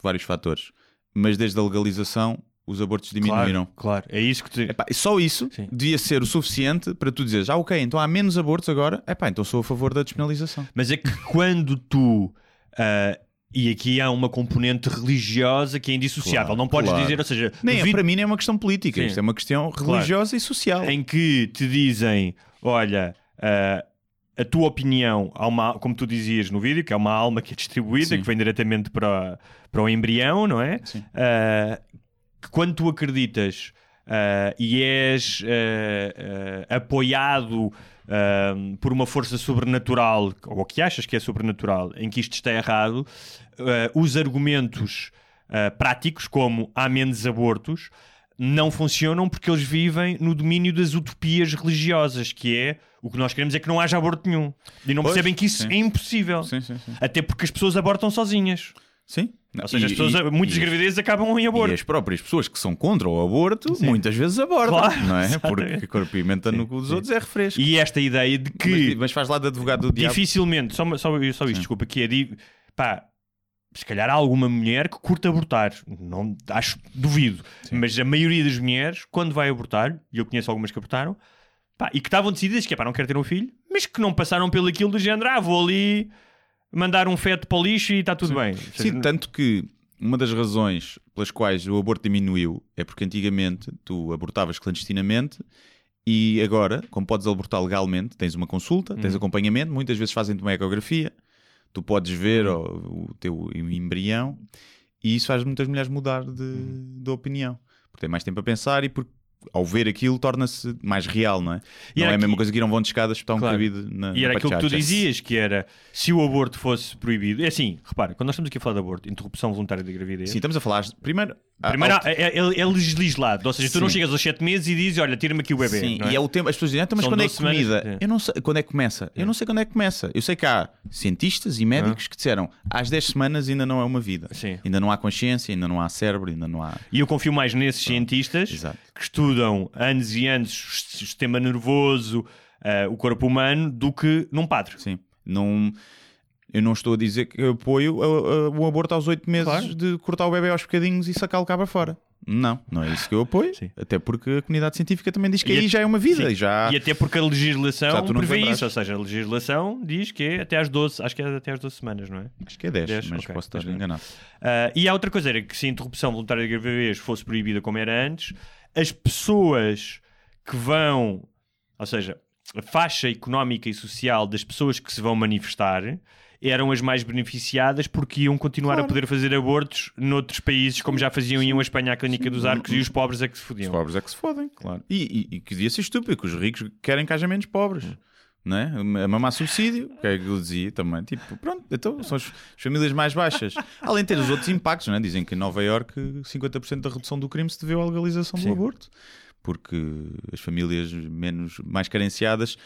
vários fatores, mas desde a legalização os abortos diminuíram. Claro, claro. É isso que te... Epá, só isso Sim. devia ser o suficiente para tu dizeres, ah, ok, então há menos abortos agora, epá, então sou a favor da despenalização. Mas é que quando tu. ah, e aqui há uma componente religiosa que é indissociável. Claro, não podes claro. dizer, ou seja, Nem é, duvido- para mim nem é uma questão política, Sim. isto é uma questão religiosa e social. em que te dizem: olha, ah, a tua opinião, há uma, como tu dizias no vídeo, que é uma alma que é distribuída, Sim. que vem diretamente para, para o embrião, não é? Sim. Ah, quando tu acreditas ah, e és ah, apoiado por uma força sobrenatural, ou que achas que é sobrenatural, em que isto está errado, os argumentos práticos, como há menos abortos, não funcionam porque eles vivem no domínio das utopias religiosas, que é o que nós queremos é que não haja aborto nenhum. E não Pois, percebem que isso sim. é impossível. Sim, sim, sim. Até porque as pessoas abortam sozinhas. Sim. Ou seja, E- as pessoas, e- muitas e- gravidezes acabam em aborto. E as próprias pessoas que são contra o aborto muitas vezes abortam, Claro, não é? exatamente. Porque a cor pimenta no cu dos outros é refresco. E esta ideia de que Mas, mas faz lá de advogado do diabo. dificilmente, só, só, só isto, desculpa, que é di- pá, se calhar há alguma mulher que curta abortar, não acho, duvido, mas a maioria das mulheres, quando vai abortar, e eu conheço algumas que abortaram, pá, e que estavam decididas que é pá, não quero ter um filho, mas que não passaram pelo aquilo do género, ah, vou ali mandar um feto para o lixo e está tudo bem. Ou seja, Sim, tanto que uma das razões pelas quais o aborto diminuiu é porque antigamente tu abortavas clandestinamente e agora, como podes abortar legalmente, tens uma consulta, tens acompanhamento, muitas vezes fazem-te uma ecografia, tu podes ver Uhum. o, o teu embrião e isso faz muitas mulheres mudar de, Uhum. de opinião. Porque têm mais tempo a pensar e porque ao ver aquilo torna-se mais real, não é? E não é a mesma coisa que ir a um vão de escadas espetar um Claro. cabido na E na era aquilo que tu dizias, que era se o aborto fosse proibido. É assim, repara, quando nós estamos aqui a falar de aborto, interrupção voluntária da gravidez, Sim, estamos a falar primeiro. Primeiro ao- é, é, é legislado. Ou seja, tu não Sim. chegas aos 7 meses e dizes, olha, tira-me aqui o bebê. Sim, não é? e é o tempo. As pessoas dizem, ah, então, mas São quando é 12 semanas, comida? é. Eu não sei quando é que começa. Eu não sei quando é que começa. Eu sei que há cientistas e médicos que disseram às 10 semanas ainda não é uma vida. Ah. Sim. Ainda não há consciência, ainda não há cérebro, ainda não há. E eu confio mais nesses cientistas Exato. que estudam anos e anos o sistema nervoso, ah, o corpo humano, do que num padre. Sim. Não, eu não estou a dizer que eu apoio a- a- o aborto aos 8 meses Claro. de cortar o bebê aos bocadinhos e sacá-lo cá para fora. Não, não é isso que eu apoio. Sim. Até porque a comunidade científica também diz que E aí a- já é uma vida. Sim. E já... E até porque a legislação prevê isso, ou seja, a legislação diz que é até às 12, acho que é até às 12 semanas, não é? Acho que é 10, 10, mas ok. posso estar não. enganado. Ah, e há outra coisa, era que se a interrupção voluntária de gravidez fosse proibida como era antes, as pessoas que vão, ou seja, a faixa económica e social das pessoas que se vão manifestar eram as mais beneficiadas porque iam continuar a poder fazer abortos noutros países, como já faziam, iam a Espanha à Clínica dos Arcos e os pobres é que se Os fodiam. pobres é que se fodem, claro. E, e, e que devia ser estúpido, que os ricos querem que haja menos pobres. Não é? A mamar subsídio, que é que eu dizia também. Tipo, pronto, então são as, as famílias mais baixas. Além de ter os outros impactos, não é? Dizem que em Nova Iorque 50% da redução do crime se deveu à legalização Sim. do aborto. Porque as famílias menos, mais carenciadas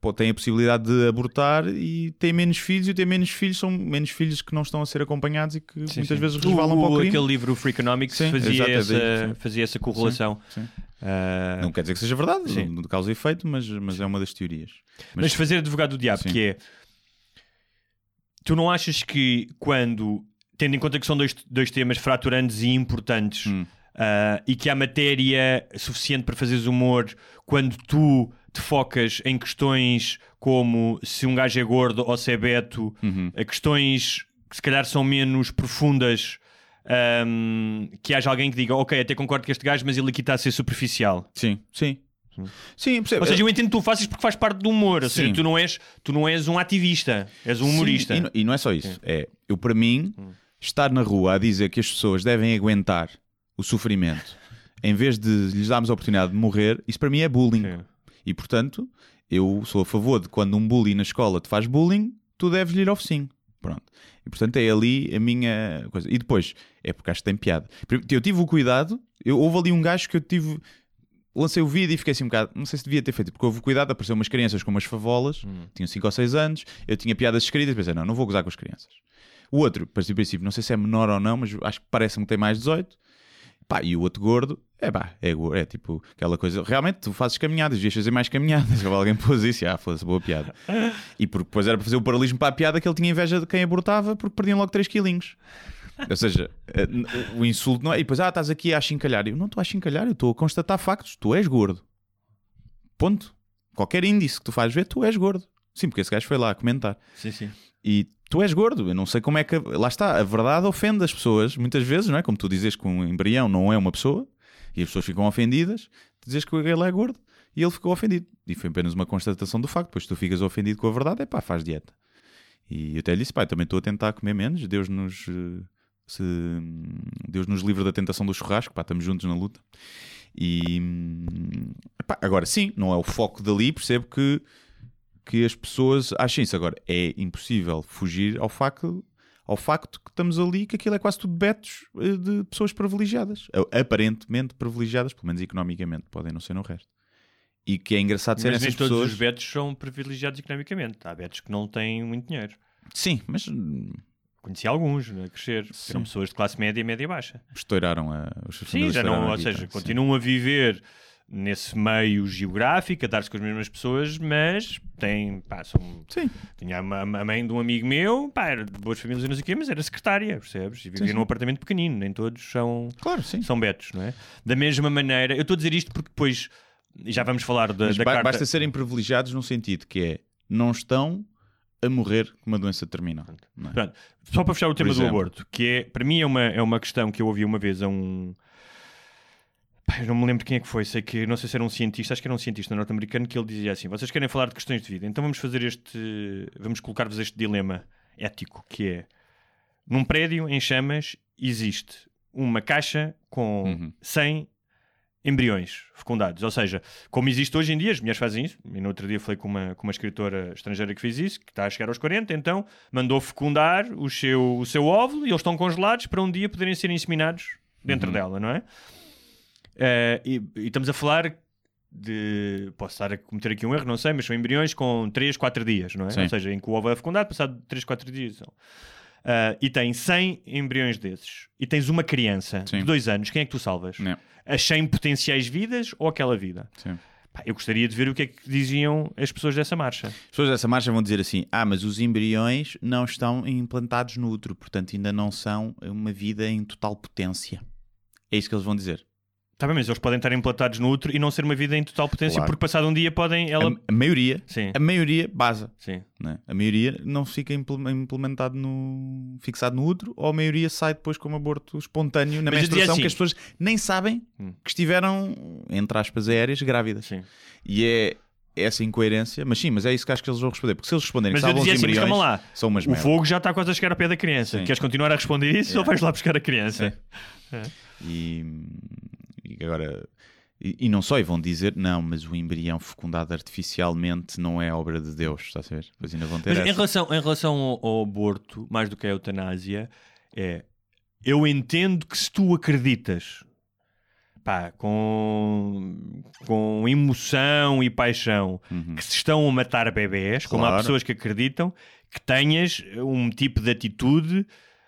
pô, têm a possibilidade de abortar e têm menos filhos e ter menos filhos são menos filhos que não estão a ser acompanhados e que Sim, muitas sim. vezes resvalam o, para o crime. Aquele livro Free Economics Sim, fazia, exato, é essa, fazia essa correlação. Ah, Não quer dizer que seja verdade, Sim. de causa e efeito, mas, mas é uma das teorias. Mas, fazer advogado do diabo, que é tu não achas que quando, tendo em conta que são dois, dois temas fraturantes e importantes Hum. ah, e que há matéria suficiente para fazeres humor, quando tu te focas em questões como se um gajo é gordo ou se é beto, Uhum. questões que se calhar são menos profundas. ahm, que haja alguém que diga, ok, até concordo com este gajo, mas ele aqui está a ser superficial. Sim, sim. Sim, percebo. Ou seja, eu entendo que tu faças porque faz parte do humor. Ou seja, Sim. tu não, és, tu não és um ativista, és um humorista. Sim, e, não- é só isso. É, eu, para mim, estar na rua a dizer que as pessoas devem aguentar o sofrimento em vez de lhes darmos a oportunidade de morrer, isso para mim é bullying. Sim. E portanto, eu sou a favor de quando um bully na escola te faz bullying, tu deves lhe ir ao focinho. Pronto. E portanto é ali a minha coisa. E depois, é porque acho que tem piada. Eu tive o cuidado, eu, houve ali um gajo que eu tive. Lancei o vídeo e fiquei assim um bocado. Não sei se devia ter feito, porque houve cuidado, apareceu umas crianças com umas favolas, tinham 5 ou 6 anos, eu tinha piadas escritas, pensei, não, não vou gozar com as crianças. O outro, parece princípio, não sei se é menor ou não, mas acho que parece-me que tem mais 18. Pá, e o outro gordo, é pá, é, é tipo aquela coisa. Realmente, tu fazes caminhadas, devias fazer mais caminhadas. Alguém pôs isso, ah, foda-se, boa piada. E porque depois era para fazer o paralelismo para a piada que ele tinha inveja de quem abortava porque perdiam logo 3 quilinhos. Ou seja, eh, o insulto não é. E depois, ah, estás aqui a chincalhar. Eu não estou a chincalhar, eu estou a constatar factos. Tu és gordo. Ponto. Qualquer índice que tu fazes ver, tu és gordo. Sim, porque esse gajo foi lá a comentar. Sim, sim. E tu és gordo. Eu não sei como é que. Lá está, a verdade ofende as pessoas, muitas vezes, não é? Como tu dizes que um embrião não é uma pessoa e as pessoas ficam ofendidas, dizes que ele é gordo e ele ficou ofendido. E foi apenas uma constatação do facto. Depois tu ficas ofendido com a verdade, é pá, faz dieta. E eu até lhe disse, pá, também estou a tentar comer menos. Deus nos. eh, Se, Deus nos livre da tentação do churrasco, pá, estamos juntos na luta. E pá, agora sim, não é o foco dali, percebo que, que as pessoas achem isso. Agora, é impossível fugir ao facto, ao facto que estamos ali, que aquilo é quase tudo betos eh, de pessoas privilegiadas, aparentemente privilegiadas, pelo menos economicamente, podem não ser no resto. E que é engraçado ser essas todos pessoas. os betos são privilegiados economicamente. Há betos que não têm muito dinheiro. Sim, mas hum, Conheci alguns né, a crescer. Sim. Eram pessoas de classe média e média baixa. estouraram a. Os Sim, já não, ou seja, sim. continuam a viver nesse meio geográfico, a dar-se com as mesmas pessoas, mas têm, pá, são, Sim. tinha a a mãe de um amigo meu, pá, era de boas famílias e não sei o quê, mas era secretária, percebes? E vivia sim. num apartamento pequenino, nem todos são, Claro, sim. são betos, não é? Da mesma maneira, eu estou a dizer isto porque depois, e já vamos falar da, Mas da ba- carta... basta serem privilegiados no sentido que é não estão a morrer com uma doença terminal. não é? Pronto, só para fechar o tema do aborto, que é, para mim é uma, é uma questão que eu ouvi uma vez a um. Eu não me lembro quem é que foi, sei que não sei se era um cientista, acho que era um cientista norte-americano que ele dizia assim: vocês querem falar de questões de vida, então vamos fazer este. Vamos colocar-vos este dilema ético que é num prédio em chamas existe uma caixa com Uhum. 100 embriões fecundados. Ou seja, como existe hoje em dia, as mulheres fazem isso. E no outro dia falei com uma, com uma escritora estrangeira que fez isso, que está a chegar aos 40, então mandou fecundar o seu, o seu óvulo e eles estão congelados para um dia poderem ser inseminados dentro dela, não é? Eh, e, e estamos a falar de. Posso estar a cometer aqui um erro, não sei, mas são embriões com 3, 4 dias, não é? Sim. Ou seja, em que o ovo é fecundado, passado 3, 4 dias. Ah, e tem 100 embriões desses e tens uma criança Sim. de 2 anos, quem é que tu salvas? Não. As 100 potenciais vidas ou aquela vida? Sim. Eu gostaria de ver o que é que diziam as pessoas dessa marcha. As pessoas dessa marcha vão dizer assim: ah, mas os embriões não estão implantados no útero, portanto ainda não são uma vida em total potência. É isso que eles vão dizer. Está bem, mas eles podem estar implantados no útero e não ser uma vida em total potência, Claro. porque passado um dia podem. Ela... A, a maioria, Sim, a maioria basa. sim. né? A maioria não fica imple- implementado no fixado no útero, ou a maioria sai depois como aborto espontâneo na Mas menstruação assim- que as pessoas nem sabem Hum. que estiveram, entre aspas, aéreas grávidas. sim. E é essa incoerência, mas sim, mas é isso que acho que eles vão responder, porque se eles responderem Mas que os assim, mas embriões, calma lá. são umas O merda. fogo já está quase a chegar ao pé da criança. Sim. Queres continuar a responder isso ou vais lá buscar a criança? E, e agora e, e não só, e vão dizer não, mas o embrião fecundado artificialmente não é obra de Deus, está a ver? Pois ainda vão ter Mas em essa. relação, em relação ao, ao aborto, mais do que a eutanásia, é eu entendo que se tu acreditas pá, com, com emoção e paixão que se estão a matar bebés, como há Claro. pessoas que acreditam, que tenhas um tipo de atitude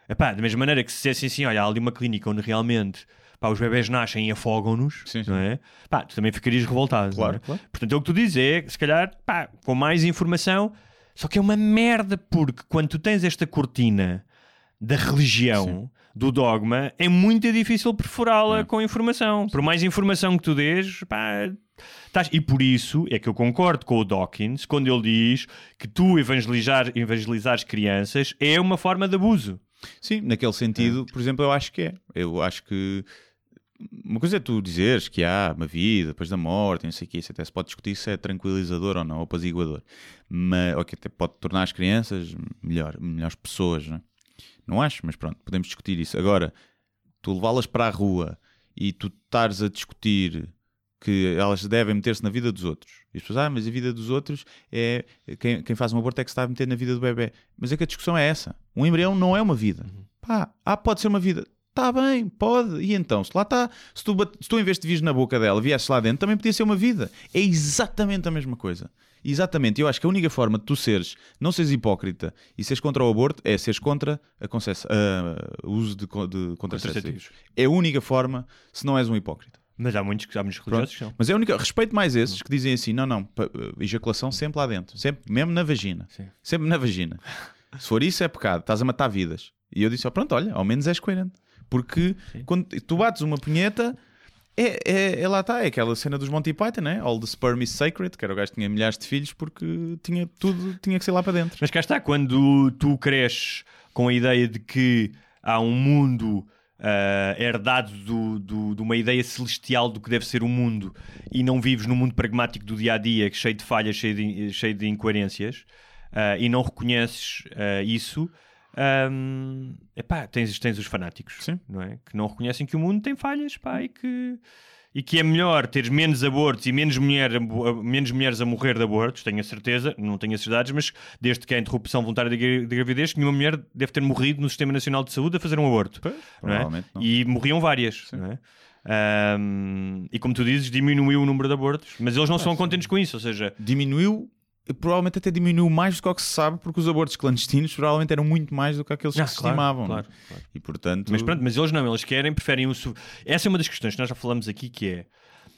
epá, da mesma maneira que se dissessem assim: olha, há ali uma clínica onde realmente pá, os bebés nascem e afogam-nos, Sim, sim. não é? Pá, tu também ficarias revoltado. Claro, não é? claro. Portanto, é o que tu dizes, é, se calhar, pá, com mais informação, só que é uma merda, porque quando tu tens esta cortina da religião, do dogma, é muito difícil perfurá-la com informação. Por mais informação que tu dês, pá. E por isso é que eu concordo com o Dawkins quando ele diz que tu evangelizar, evangelizares crianças é uma forma de abuso. Sim, naquele sentido, por exemplo, eu acho que é. Eu acho que uma coisa é tu dizeres que há uma vida depois da morte, não sei o que, isso até se pode discutir se é tranquilizador ou não, ou apaziguador. Mas, ou que até pode tornar as crianças melhor, melhores pessoas, não é? Não acho, mas pronto, podemos discutir isso. Agora, tu levá-las para a rua e tu estares a discutir que elas devem meter-se na vida dos outros. E as pessoas, ah, mas a vida dos outros é. Quem, quem faz um aborto é que se está a meter na vida do bebê. Mas é que a discussão é essa. Um embrião não é uma vida. Pá, ah, pode ser uma vida. Está bem, pode. E então, se lá está, se tu, se tu em vez de vires na boca dela, viesses lá dentro, também podia ser uma vida. É exatamente a mesma coisa. Exatamente. Eu acho que a única forma de tu seres, não seres hipócrita e seres contra o aborto é seres contra a ah, o uso de, de contraceptivos. É a única forma, se não és um hipócrita. Mas há muitos, há muitos religiosos que são. Mas é a única. Respeito mais esses que dizem assim: não, não, pa- ejaculação sempre lá dentro, sempre, mesmo na vagina. Sim. Sempre na vagina. Se for isso, é pecado, estás a matar vidas. E eu disse: ó, pronto, olha, ao menos és coerente. Porque quando tu bates uma punheta, é, é, é lá está, é aquela cena dos Monty Python, né? All the sperm is sacred, que era o gajo que tinha milhares de filhos porque tinha tudo, tinha que ser lá para dentro. Mas cá está, quando tu cresces com a ideia de que há um mundo ah, herdado do- do- de uma ideia celestial do que deve ser o mundo e não vives no mundo pragmático do dia a dia, cheio de falhas, cheio de, cheio de incoerências, ah, e não reconheces ah, isso. Ahm, epá, tens, tens os fanáticos Sim. não é? que não reconhecem que o mundo tem falhas pá, e, que, e que é melhor teres menos abortos e menos, mulher, menos mulheres a morrer de abortos, tenho a certeza, não tenho esses dados, mas desde que há interrupção voluntária de, gra- de gravidez, nenhuma mulher deve ter morrido no Sistema Nacional de Saúde a fazer um aborto. não é? não. E morriam várias. Não é? Ahm, e como tu dizes, diminuiu o número de abortos, mas eles não são contentes com isso, ou seja, Diminuiu, provavelmente até diminuiu mais do que o que se sabe, porque os abortos clandestinos provavelmente eram muito mais do que aqueles que Ah, se claro, estimavam. claro, né? claro. E portanto. Mas pronto, mas eles não, eles querem, preferem o. Essa é uma das questões que nós já falamos aqui, que é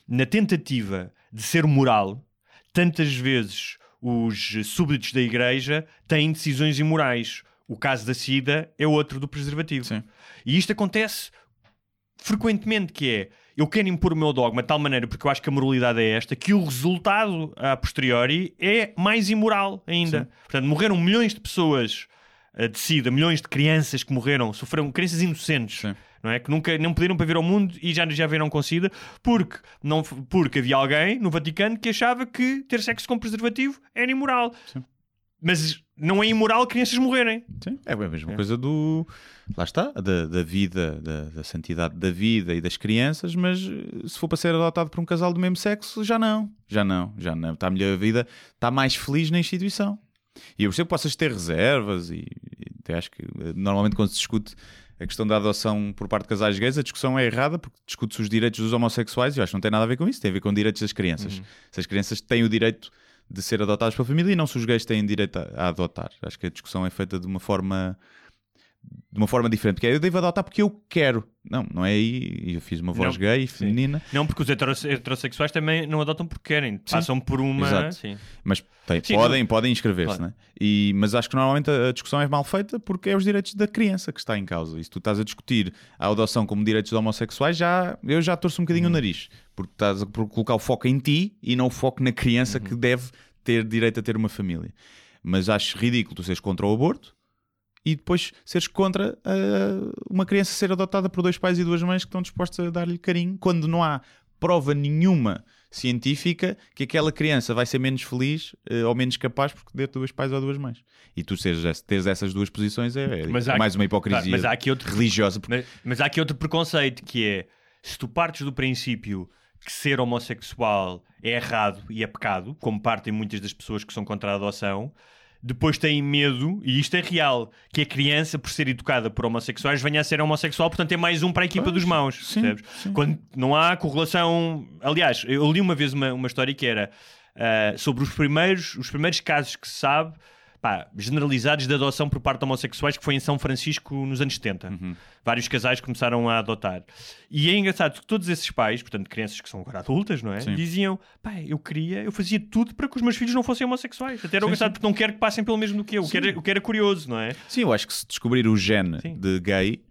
na tentativa de ser moral, tantas vezes os súbditos da igreja têm decisões imorais. O caso da SIDA é outro do preservativo. Sim. E isto acontece frequentemente, que é eu quero impor o meu dogma de tal maneira, porque eu acho que a moralidade é esta, que o resultado a posteriori é mais imoral ainda. Portanto, morreram milhões de pessoas eh, de SIDA, milhões de crianças que morreram, sofreram, crianças inocentes, Sim. não é? Que nunca não podiam para vir ao mundo e já, já viram com SIDA, porque, não, porque havia alguém no Vaticano que achava que ter sexo com preservativo era imoral. Mas não é imoral crianças morrerem. Sim, é a mesma coisa do. Lá está, da, da vida, da, da santidade da vida e das crianças, mas eh, se for para ser adotado por um casal do mesmo sexo, já não. Já não, já não. Está melhor a vida, está mais feliz na instituição. E eu percebo que possas ter reservas e, e até acho que eh, normalmente quando se discute a questão da adoção por parte de casais gays, a discussão é errada porque discute-se os direitos dos homossexuais e eu acho que não tem nada a ver com isso, tem a ver com direitos das crianças. Se as crianças têm o direito de ser adotadas pela família e não se os gays têm direito a, a adotar. Acho que a discussão é feita de uma forma de uma forma diferente, que é eu devo adotar porque eu quero. Não, não é aí. Eu fiz uma voz Não, gay, sim. feminina, Não, porque os heteros- heterossexuais também não adotam porque querem. Passam por uma. Exato. Sim. mas tem- Sim, podem, podem inscrever-se, Claro. né? E, mas acho que normalmente a discussão é mal feita porque é os direitos da criança que está em causa. E se tu estás a discutir a adoção como direitos de homossexuais, já, eu já torço um bocadinho Uhum. o nariz, porque estás a colocar o foco em ti e não o foco na criança Uhum. que deve ter direito a ter uma família. Mas acho ridículo tu seres contra o aborto e depois seres contra ah, uma criança ser adotada por dois pais e duas mães que estão dispostos a dar-lhe carinho, quando não há prova nenhuma científica que aquela criança vai ser menos feliz eh, ou menos capaz porque ter dois pais ou duas mães. E tu seres, teres essas duas posições é, é mais uma hipocrisia Tá, mas há aqui outro- religiosa. Mas, mas há aqui outro preconceito que é se tu partes do princípio que ser homossexual é errado e é pecado, como partem muitas das pessoas que são contra a adoção, depois têm medo, e isto é real, que a criança, por ser educada por homossexuais, venha a ser homossexual, portanto é mais um para a equipa dos maus. sim, percebes? Quando não há correlação. Aliás, eu li uma vez uma, uma história que era ah, sobre os primeiros, os primeiros casos que se sabe. Pá, generalizados de adoção por parte de homossexuais, que foi em São Francisco nos anos 70. Uhum. Vários casais começaram a adotar. E é engraçado que todos esses pais, portanto, crianças que são agora adultas, não é? Sim. Diziam, pá, eu queria, eu fazia tudo para que os meus filhos não fossem homossexuais. Até era Sim, engraçado sim. porque não quero que passem pelo mesmo do que eu, o que, era, o que era curioso, não é? Sim, eu acho que se descobrir o gene de gay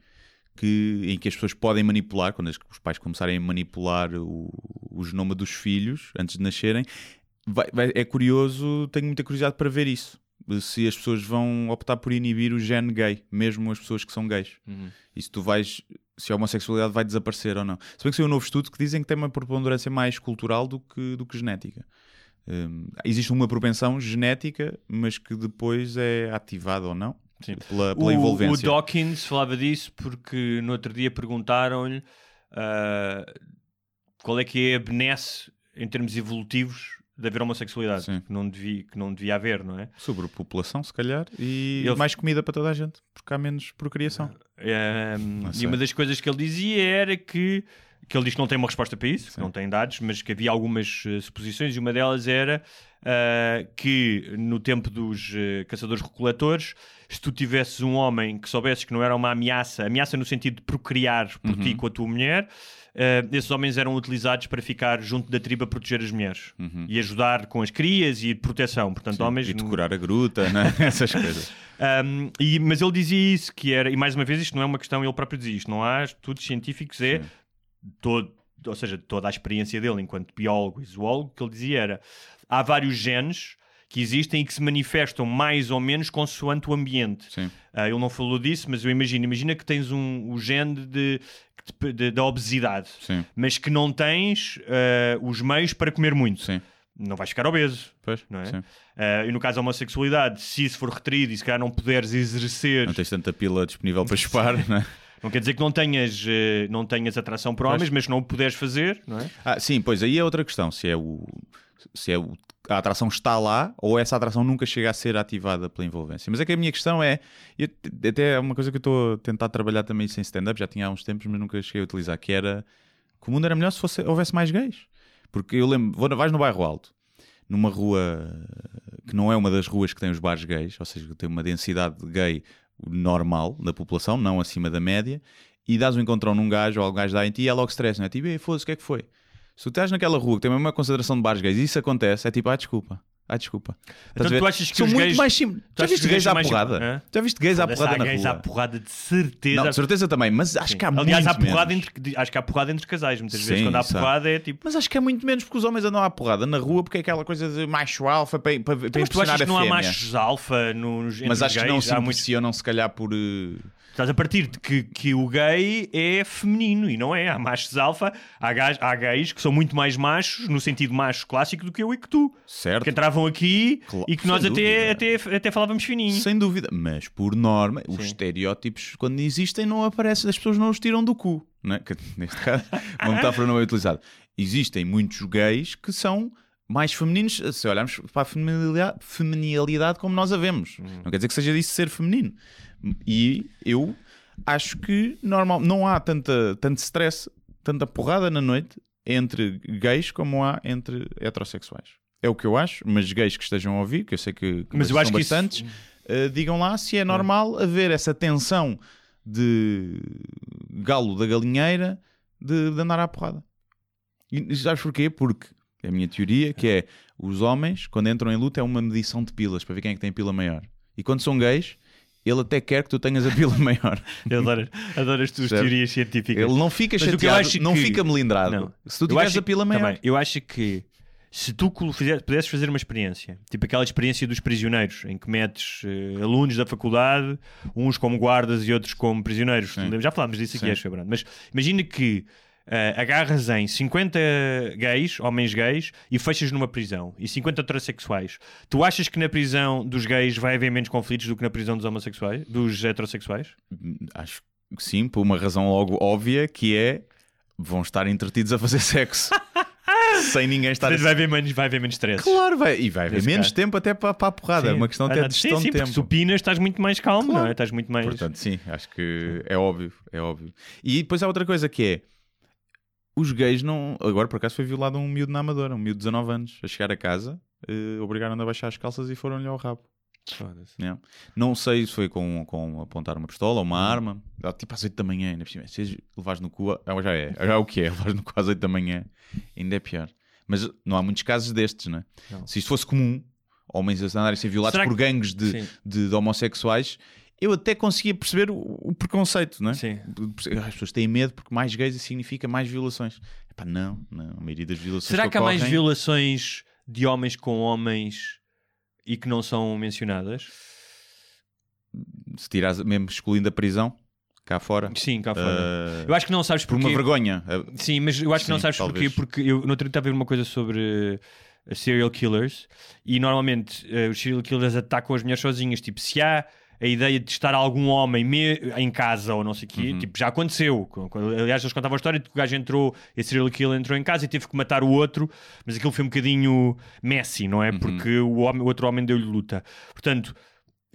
que, em que as pessoas podem manipular, quando os pais começarem a manipular o, o genoma dos filhos antes de nascerem, vai- vai- é curioso, tenho muita curiosidade para ver isso. Se as pessoas vão optar por inibir o gene gay, mesmo as pessoas que são gays. E se tu vais, se a homossexualidade vai desaparecer ou não. Se bem que saiu um novo estudo que dizem que tem uma preponderância mais cultural do que, do que genética. Hum, existe uma propensão genética, mas que depois é ativada ou não Sim. pela, pela o, envolvência. o Dawkins falava disso porque no outro dia perguntaram-lhe ah, qual é que é a benesse em termos evolutivos de haver homossexualidade, Sim. que não, devia, que não devia haver, não é? Sobrepopulação, se calhar, e Ele- mais comida para toda a gente, porque há menos procriação. Um, e uma das coisas que ele dizia era que, que ele diz que não tem uma resposta para isso, que não tem dados, mas que havia algumas eh, suposições e uma delas era ah, que no tempo dos eh, caçadores-recoletores, se tu tivesses um homem que soubesses que não era uma ameaça, ameaça no sentido de procriar por Uhum. ti com a tua mulher, ah, esses homens eram utilizados para ficar junto da tribo a proteger as mulheres e ajudar com as crias e proteção. Portanto, Uhum. Sim, homens e decorar a gruta, né? essas coisas. um, e- mas ele dizia isso, que era, e mais uma vez, isto não é uma questão, ele próprio dizia isto, não há estudos científicos, é todo, ou seja, toda a experiência dele enquanto biólogo e zoólogo, que ele dizia era: há vários genes que existem e que se manifestam mais ou menos consoante o ambiente. Sim. Ah, ele não falou disso, mas eu imagino, imagina que tens um, o gene de, da obesidade, Sim, mas que não tens ah, os meios para comer muito. sim. Não vais ficar obeso. Pois, Não é? Ah, e no caso da homossexualidade, se isso for retrido e se calhar não puderes exercer Não tens tanta pila disponível para chupar, né? Não quer dizer que não tenhas, eh, não tenhas atração por homens, mas que não o puderes fazer, não é? Ah, sim, pois aí é outra questão. Se é o. Se é o a atração está lá ou essa atração nunca chega a ser ativada pela envolvência. Mas é que a minha questão é, até é uma coisa que eu estou a tentar trabalhar também sem stand-up, já tinha há uns tempos, mas nunca cheguei a utilizar, que era que o mundo era melhor se fosse, houvesse mais gays. Porque eu lembro, vou, vais no bairro alto, numa rua que não é uma das ruas que tem os bares gays, ou seja, que tem uma densidade de gay normal da população, não acima da média, e dás um encontrão num gajo ou algum gajo dá em ti e é logo stress, não é? Tipo, "Ei, foda-se, o que é que foi? Se tu estás naquela rua que tem uma concentração de bares gays e isso acontece, é tipo, ah, desculpa. Ah, desculpa. Então a tu achas que São os muito gays- mais simples. tu Já viste gays gays à porrada? Hã? Já viste gays à porrada há na gays rua? à porrada de certeza. Não, de certeza também, mas acho Sim. que há Aliás, há muito porrada menos. entre, acho que há porrada entre casais. Muitas vezes Sim, quando há há. porrada é tipo. Mas acho que é muito menos porque os homens andam à porrada na rua porque é aquela coisa de macho alfa para, para, para Mas tu achas a que não há machos alfa nos entre Mas acho que não gays? se Há muito- impressionam se calhar por... eh, Estás a partir de que, que o gay é feminino e não é. Há machos alfa, há, gajos, há gays que são muito mais machos, no sentido macho clássico, do que eu e que tu. Certo. Que entravam aqui Claro, e que nós até, até, até falávamos fininho. Sem dúvida, mas por norma, os Sim. estereótipos, quando existem, não aparecem, as pessoas não os tiram do cu. Não é? Que, neste caso, uma metáfora não é utilizada. Existem muitos gays que são mais femininos, se olharmos para a feminilidade, feminilidade como nós a vemos. Não quer dizer que seja disso ser feminino. E eu acho que normal, não há tanta, tanto stress, tanta porrada na noite entre gays como há entre heterossexuais. É o que eu acho, mas gays que estejam a ouvir, que eu sei que, que Mas eu acho que isso- bastantes, Uh, digam lá se é normal haver essa tensão de galo da galinheira de, de andar à porrada. E sabes porquê? Porque é a minha teoria, que é os homens, quando entram em luta, é uma medição de pilas para ver quem é que tem pila maior. E quando são gays, ele até quer que tu tenhas a pila maior. Eu adoro, adoro as tuas Certo. teorias científicas. Ele não fica Mas que chateado, acho não que- fica melindrado. Não. Se tu tiveres a pila maior. Também, eu acho que se tu pudesses fazer uma experiência, tipo aquela experiência dos prisioneiros, em que metes eh, alunos da faculdade, uns como guardas e outros como prisioneiros. Sim. Já falámos disso aqui, Sim. acho, Fernando. Mas imagina que eh, agarras em 50 gays, homens gays, e fechas numa prisão, e 50 heterossexuais. Tu achas que na prisão dos gays vai haver menos conflitos do que na prisão dos homossexuais, dos heterossexuais? Acho que sim, por uma razão logo óbvia, que é vão estar entretidos a fazer sexo. Sem ninguém estar a... Vai haver menos, vai haver menos stress. Claro, vai. E vai haver menos caso. tempo até para, para a porrada. É uma questão até de sim, gestão sim, de porque tempo. se opinas estás muito mais calmo, não é? Estás muito mais... Portanto, sim, acho que é óbvio, é óbvio. E depois há outra coisa que é os gays não. Agora por acaso foi violado um miúdo na Amadora, um miúdo de 19 anos, a chegar a casa, eh, obrigaram-no a baixar as calças e foram-lhe ao rabo. Yeah. Não sei se foi com, com apontar uma pistola ou uma Uhum. arma, tipo às 8 da manhã, ainda por cima. Se levares no cu, ah, já é, já é o que é, levares no cu às 8 da manhã, ainda é pior. Mas não há muitos casos destes, né? Não. Se isto fosse comum, homens a andarem a ser violados Será por que- gangues de, de, de homossexuais, eu até conseguia perceber o, o preconceito, não é? Sim. As pessoas têm medo porque mais gays significa mais violações. Epá, não, não, a maioria das violações Será que há mais ocorrem- violações de homens com homens e que não são mencionadas? Se tirares, mesmo excluindo a prisão, cá fora, Sim, cá fora. ah, eu acho que não sabes por porquê. uma vergonha. Sim, mas eu acho que não Sim, sabes talvez. porquê, porque eu dia estava a ver uma coisa sobre eh, serial killers e normalmente eh, os serial killers atacam as mulheres sozinhas. Tipo, se há a ideia de estar algum homem me- em casa ou não sei o Uhum. quê, tipo, já aconteceu. Aliás, eles contavam a história de que o gajo entrou, esse serial killer entrou em casa e teve que matar o outro, mas aquilo foi um bocadinho messy, não Uhum. é? Porque o, homem- o outro homem deu-lhe luta. Portanto,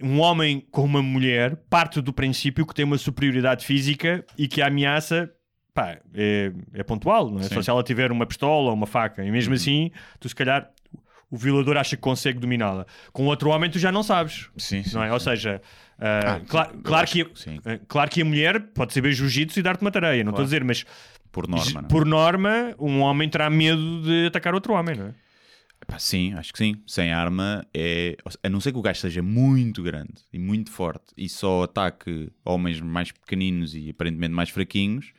um homem com uma mulher parte do princípio que tem uma superioridade física e que a ameaça pá, é, é pontual, não é? Sim. Só se ela tiver uma pistola ou uma faca. E mesmo assim, tu se calhar o violador acha que consegue dominá-la. Com outro homem tu já não sabes. sim, sim, Não é? sim. Ou seja, ah, Ah, cla- claro, acho que, ah, claro que a mulher pode saber jiu-jitsu e dar-te uma tareia, não estou a dizer, mas por norma. é? por norma, um homem terá medo de atacar outro homem, não é? Epá, sim, acho que sim. Sem arma é. A não ser que o gajo seja muito grande e muito forte e só ataque homens mais pequeninos e aparentemente mais fraquinhos,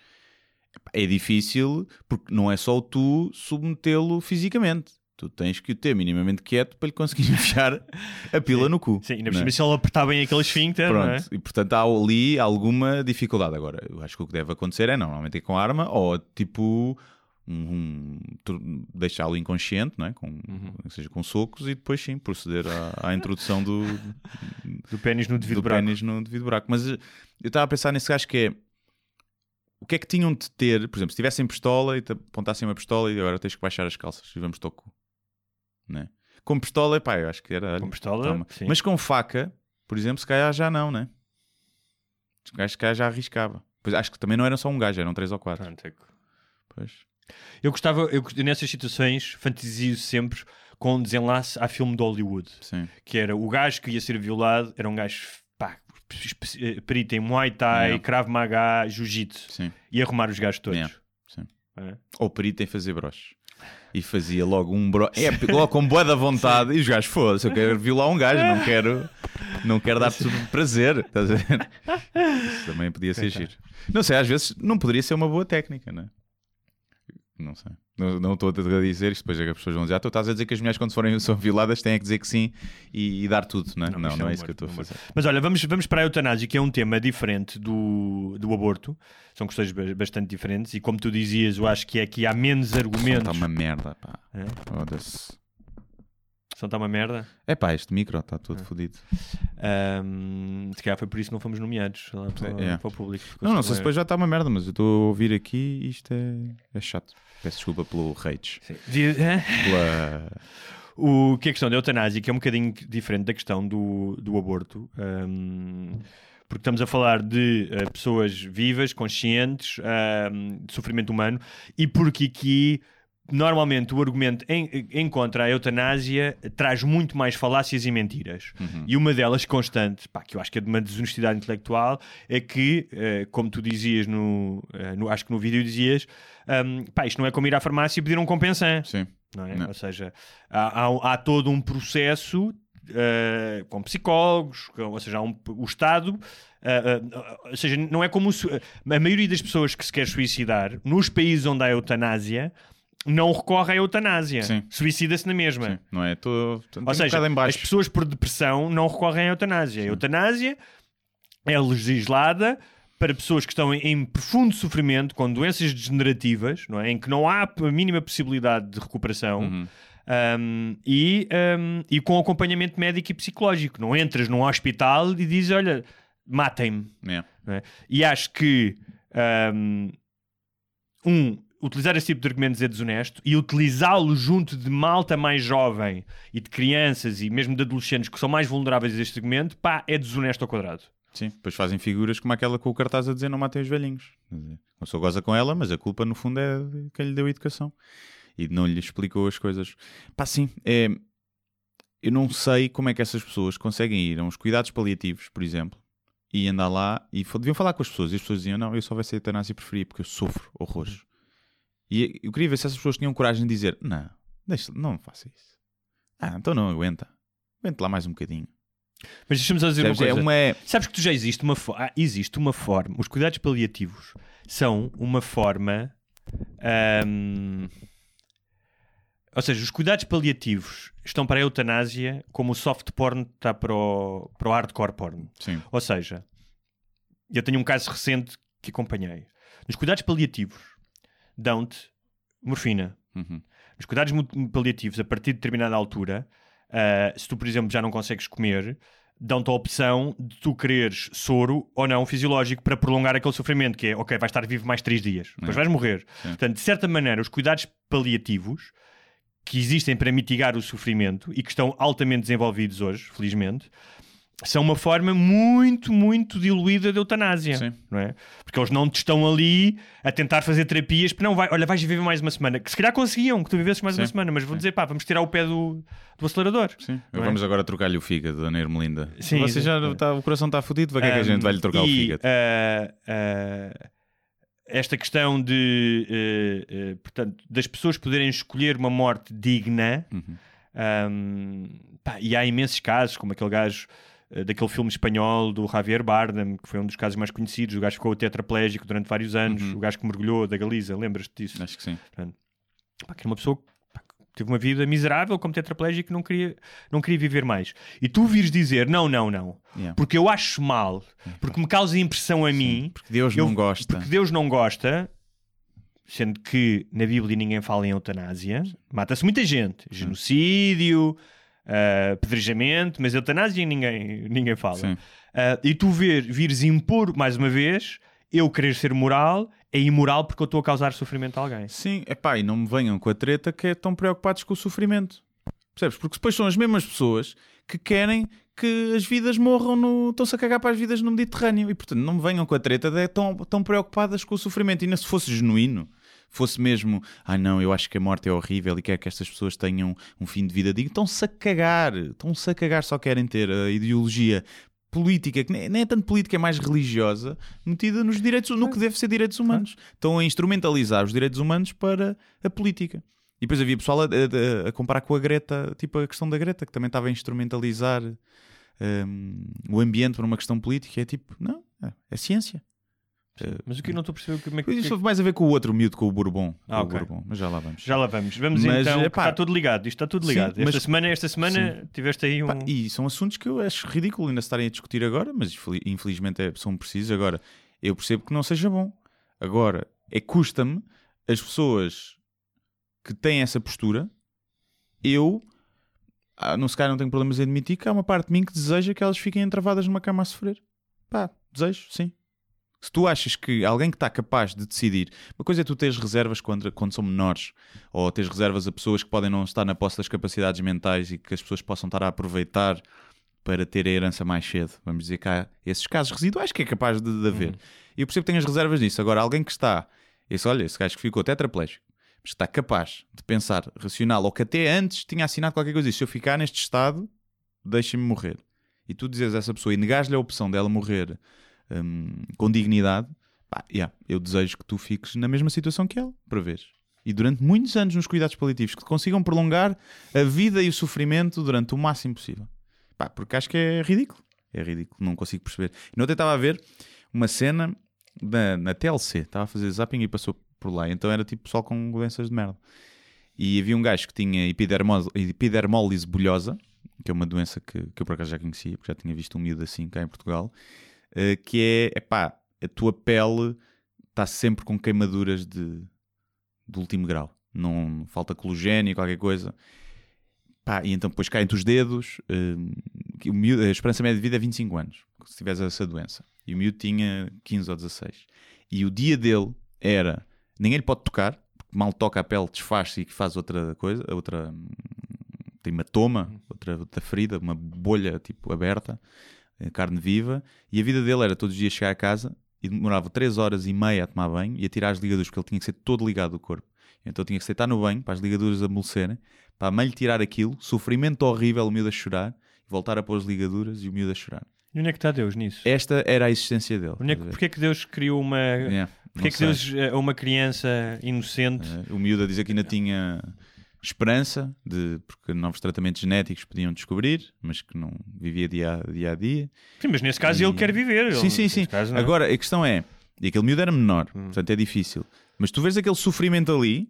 é difícil porque não é só tu submetê-lo fisicamente. Tu tens que o ter minimamente quieto para lhe conseguir enfiar a pila no cu. Sim, ainda por é? cima se ele apertar bem aquele esfíncter, é? Pronto, e portanto há ali alguma dificuldade. Agora, eu acho que o que deve acontecer é não, normalmente é com arma ou tipo um, um, deixá-lo inconsciente, não é? com, Uhum. seja com socos e depois sim proceder à, à introdução do, Do pênis no devido do buraco. pênis no devido buraco. Mas eh, eu estava a pensar nesse gajo que é o que é que tinham de ter, por exemplo, se tivessem pistola e te apontassem uma pistola e agora tens que baixar as calças e vamos toco. Não é? Com pistola, pá, eu acho que era. olha, Com pistola. Mas com faca, por exemplo, se calhar já não, né? Os gajos se calhar já arriscava. Pois acho que também não era só um gajo, eram três ou quatro. Pronto, é Pois. Eu gostava, eu, nessas situações, fantasio sempre com um desenlace a filme de Hollywood. Sim. Que era o gajo que ia ser violado, era um gajo pá, eh, perito em Muay Thai, Yeah. Krav Maga, Jiu-Jitsu. E arrumar os gajos todos. Yeah. É. Ou perito em fazer broches. E fazia logo um bro... É, logo com boa da vontade. E os gajos, foda-se, eu quero violar um gajo, não quero, não quero dar-te prazer. Estás a ver? Isso também podia ser giro. Não sei, às vezes não poderia ser uma boa técnica, não é? Não sei. Não, não estou a dizer isto, depois é que as pessoas vão dizer, ah, tu estás a dizer que as mulheres quando forem são violadas têm que dizer que sim e, e dar tudo, não é? Não, não, isto é um isso que eu estou a humor, fazer. Mas olha, vamos, vamos para a eutanásia, que é um tema diferente do, do aborto. São questões ba- bastante diferentes. E como tu dizias, eu acho que é que há menos argumentos. Está uma merda, pá. É? Foda-se. Só está uma merda. É pá, este micro está todo fodido. Ahm, se calhar foi por isso que não fomos nomeados lá para, É. para o público. Não, não sei se depois já está uma merda, mas eu estou a ouvir aqui e isto é, é chato. Peço desculpa pelo rage. Sim. Pela... O que é a questão da eutanásia, que é um bocadinho diferente da questão do, do aborto. ahm, porque estamos a falar de eh, pessoas vivas, conscientes, ahm, de sofrimento humano, e porque aqui normalmente o argumento em, em contra a eutanásia traz muito mais falácias e mentiras. E uma delas constante, pá, que eu acho que é de uma desonestidade intelectual, é que, eh, como tu dizias no, eh, no- acho que no vídeo dizias, hum, pá, isto não é como ir à farmácia e pedir um compensant. Sim. não é? Não. Ou seja, há, há- há todo um processo eh, com psicólogos, com- ou seja, um- o Estado, eh, eh, ou seja, não é como o a maioria das pessoas que se quer suicidar nos países onde há eutanásia não recorre à eutanásia, suicida-se na mesma. Sim. Não é? Estou Ou seja, em as pessoas por depressão não recorrem à eutanásia. A eutanásia é legislada para pessoas que estão em, profundo sofrimento, com doenças degenerativas, não é? em que não há a mínima possibilidade de recuperação. Uhum. um, e, um, e com acompanhamento médico e psicológico. Não entras num hospital e dizes: Olha, matem-me. Não é? E acho que um, um, utilizar esse tipo de argumentos é desonesto e utilizá-lo junto de malta mais jovem e de crianças e mesmo de adolescentes que são mais vulneráveis a este argumento, pá, é desonesto ao quadrado. Sim, depois fazem figuras como aquela com o cartaz a dizer não matem os velhinhos. A pessoa goza com ela, mas a culpa no fundo é de quem lhe deu a educação e não lhe explicou as coisas. Pá, sim, é... eu não sei como é que essas pessoas conseguem ir a uns cuidados paliativos, por exemplo, e andar lá e deviam falar com as pessoas e as pessoas diziam não, eu só vai ser eutanásia e preferia porque eu sofro horrores. E eu queria ver se essas pessoas tinham coragem de dizer não, deixa, não faça isso. Ah, então não aguenta. Aguenta lá mais um bocadinho. Mas deixa-me só dizer uma Percebes? coisa. É uma... Sabes que tu já existe uma, fo- ah, existe uma forma. Os cuidados paliativos são uma forma. ahm, ou seja, os cuidados paliativos estão para a eutanásia como o soft porn está para o, para o hardcore porn. Sim. Ou seja, eu tenho um caso recente que acompanhei. Nos cuidados paliativos dão-te morfina. Uhum. Nos cuidados paliativos, a partir de determinada altura, ah, se tu, por exemplo, já não consegues comer, dão-te a opção de tu quereres soro ou não fisiológico para prolongar aquele sofrimento, que é, ok, vais estar vivo mais três dias, depois vais morrer. Portanto, de certa maneira, os cuidados paliativos que existem para mitigar o sofrimento e que estão altamente desenvolvidos hoje, felizmente, são uma forma muito, muito diluída de eutanásia. Sim. Não é? Porque eles não te estão ali a tentar fazer terapias, porque não vai, olha, vais viver mais uma semana. Que se calhar conseguiam que tu vivesses mais uma Sim. semana, mas vou dizer, pá, vamos tirar o pé do, do acelerador. Sim. É? Vamos agora trocar-lhe o fígado, Dona Ermelinda. Sim, Você já está, o coração está fodido, para que é que a gente vai lhe trocar Um, o e, fígado? ah, ah, esta questão de eh, portanto, das pessoas poderem escolher uma morte digna Uhum. ahm, pá, e há imensos casos, como aquele gajo daquele filme espanhol do Javier Bardem, que foi um dos casos mais conhecidos, o gajo ficou tetraplégico durante vários anos, Uhum. o gajo que mergulhou da Galiza, lembras-te disso? Acho que sim. Pá, que era uma pessoa teve uma vida miserável como tetraplégico e não queria, não queria viver mais. E tu vires dizer não, não, não, Yeah. porque eu acho mal, porque me causa impressão a mim, Porque Deus eu- não gosta. porque Deus não gosta, sendo que na Bíblia ninguém fala em eutanásia, mata-se muita gente, genocídio, ah, apedrejamento, mas eutanásia ninguém, ninguém fala. Ah, e tu ver, vires impor, mais uma vez, eu querer ser moral, é imoral porque eu estou a causar sofrimento a alguém. Sim, epá, e não me venham com a treta que é tão preocupados com o sofrimento. Percebes? Porque depois são as mesmas pessoas que querem que as vidas morram no. estão-se a cagar para as vidas no Mediterrâneo. E portanto não me venham com a treta de tão, tão preocupadas com o sofrimento. E ainda se fosse genuíno, fosse mesmo, ah não, eu acho que a morte é horrível e quero que estas pessoas tenham um fim de vida digno, estão-se a cagar, estão-se a cagar, só querem ter a ideologia política, que nem é tanto política, é mais religiosa, metida nos direitos, no que deve ser direitos humanos. Estão a instrumentalizar os direitos humanos para a política. E depois havia pessoal a, a- a comparar com a Greta, tipo a questão da Greta, que também estava a instrumentalizar hum, o ambiente para uma questão política. É tipo, não, é, é ciência. Mas o que eu não estou a perceber como é que. Isso teve mais a ver com o outro miúdo, com o Bourbon. Ah, o. Bourbon, mas já lá vamos. Já lá vamos. Vamos Mas, então. epá, está tudo ligado. Isto está tudo sim, ligado. esta mas- semana, esta semana tiveste aí um. Pá, e são assuntos que eu acho ridículo ainda estarem a discutir agora, mas infeli- infelizmente é- são precisos. Agora, eu percebo que não seja bom. Agora, é custa-me as pessoas que têm essa postura, eu, ah, não se calhar não tenho problemas em admitir que há uma parte de mim que deseja que elas fiquem entravadas numa cama a sofrer. Pá, desejo, sim. Se tu achas que alguém que está capaz de decidir, uma coisa é tu teres reservas quando, quando são menores, ou teres reservas a pessoas que podem não estar na posse das capacidades mentais e que as pessoas possam estar a aproveitar para ter a herança mais cedo. Vamos dizer que há esses casos residuais que é capaz de, de haver. E eu percebo que tenho as reservas disso. Agora, alguém que está, esse, olha, esse gajo que ficou tetraplégico, mas que está capaz de pensar racional, ou que até antes tinha assinado qualquer coisa, e se eu ficar neste estado, deixem-me morrer. E tu dizes a essa pessoa e negares-lhe a opção dela morrer hum, com dignidade, pá, yeah, eu desejo que tu fiques na mesma situação que ela, para ver. E durante muitos anos nos cuidados paliativos, que consigam prolongar a vida e o sofrimento durante o máximo possível. Pá, porque acho que é ridículo. É ridículo, não consigo perceber. E ontem estava a ver uma cena na, na TLC, estava a fazer zapping e passou por lá. Então era tipo pessoal com doenças de merda. E havia um gajo que tinha epidermólise bulhosa, que é uma doença que, que eu por acaso já conhecia, porque já tinha visto um miúdo assim cá em Portugal, eh, que é, epá, a tua pele está sempre com queimaduras de, de último grau. Não falta cologênio, qualquer coisa. Pá, e então depois caem-te os dedos. o miúdo- a esperança média de vida é 25 anos, se tiveres essa doença. E o miúdo tinha 15 ou 16. E o dia dele era... Ninguém lhe pode tocar, porque mal toca a pele, desfaz-se e faz outra coisa, outra... hum, Tem hematoma, outra, outra ferida, uma bolha tipo aberta, carne viva. E a vida dele era todos os dias chegar a casa e demorava 3 horas e meia a tomar banho e a tirar as ligaduras, porque ele tinha que ser todo ligado do corpo. Então tinha que se deitar no banho para as ligaduras amolecerem, para a mãe lhe tirar aquilo, sofrimento horrível, o miúdo a chorar, voltar a pôr as ligaduras e o miúdo a chorar. E onde é que está Deus nisso? Esta era a existência dele. Onde é que, porque é que Deus criou uma. Yeah, Porque é que sei. Deus, eh, uma criança inocente. Eh, O miúdo a dizer que ainda tinha esperança, de, porque novos tratamentos genéticos podiam descobrir, mas que não vivia dia a dia. A dia. Sim, mas nesse caso E- ele quer viver. ele- Sim, sim, sim. caso. Hum. Agora, a questão é, e aquele miúdo era menor, portanto é difícil, mas tu vês aquele sofrimento ali,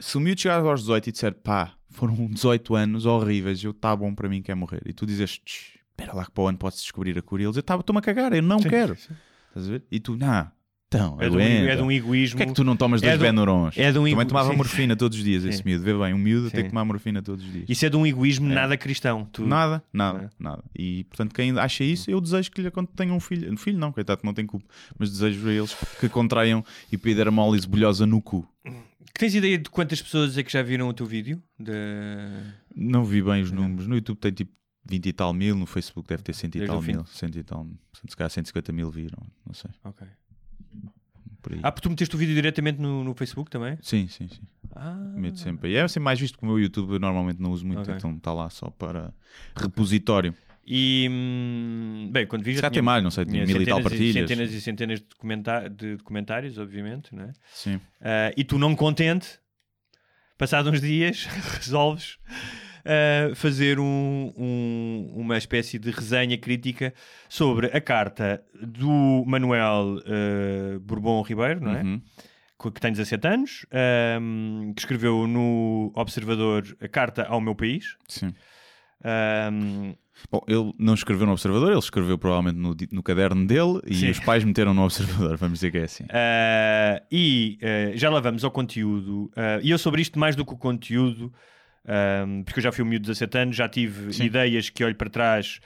se o miúdo chegar aos 18 e disser, pá, foram 18 anos horríveis, eu está bom para mim, quer morrer, e tu dizes, "Tch, espera lá que para o ano pode-se descobrir a cura, e ele diz, "Tá, estou-me a cagar, eu não Sim, quero. sim. Estás a ver? E tu, não, então, É de, um, é de um egoísmo. Porquê é que tu não tomas é dois de um- Benurons? é de um Também ego- tomava sim. morfina todos os dias, esse Sim. miúdo. Vê bem, um miúdo tem Sim. que tomar morfina todos os dias. Isso é de um egoísmo nada cristão. Tu... Nada, nada, É. nada. E portanto, quem acha isso, eu desejo que lhe tenham um filho. Um filho não, coitado, não tem culpa. Mas desejo a eles que contraiam epidermólise bolhosa no cu. Que tens ideia de quantas pessoas é que já viram o teu vídeo? De... Não vi bem os números. No YouTube tem tipo 20 e tal mil, no Facebook deve ter 100 e tal mil. 100 e tal, se calhar 150 mil viram, não sei. Ok. Por aí. Ah, porque tu meteste o vídeo diretamente no, no Facebook também? Sim, sim, sim. Ah, Meto sempre. E é sempre mais visto que o meu YouTube eu normalmente não uso muito, Ok. então está lá só para repositório. E hum, bem, quando vi já tinha, tem mais, não sei, tinha mil e tal partilhas. centenas e centenas de, comenta- de comentários, obviamente, não é? Sim. Ah, e tu não contente, passados uns dias, resolves ah, fazer um- um- uma espécie de resenha crítica sobre a carta do Manuel ah, Bourbon Ribeiro, não é? Uhum. Que tem 17 anos, ahm, que escreveu no Observador a carta ao meu país. Sim. Ahm, Bom, ele não escreveu no Observador, ele escreveu provavelmente no, no caderno dele e Sim. os pais meteram no Observador, vamos dizer que é assim. ah, e ah, já lá vamos ao conteúdo. ah, e eu sobre isto, mais do que o conteúdo, ahm, porque eu já fui um miúdo de 17 anos, já tive Sim. ideias que olho para trás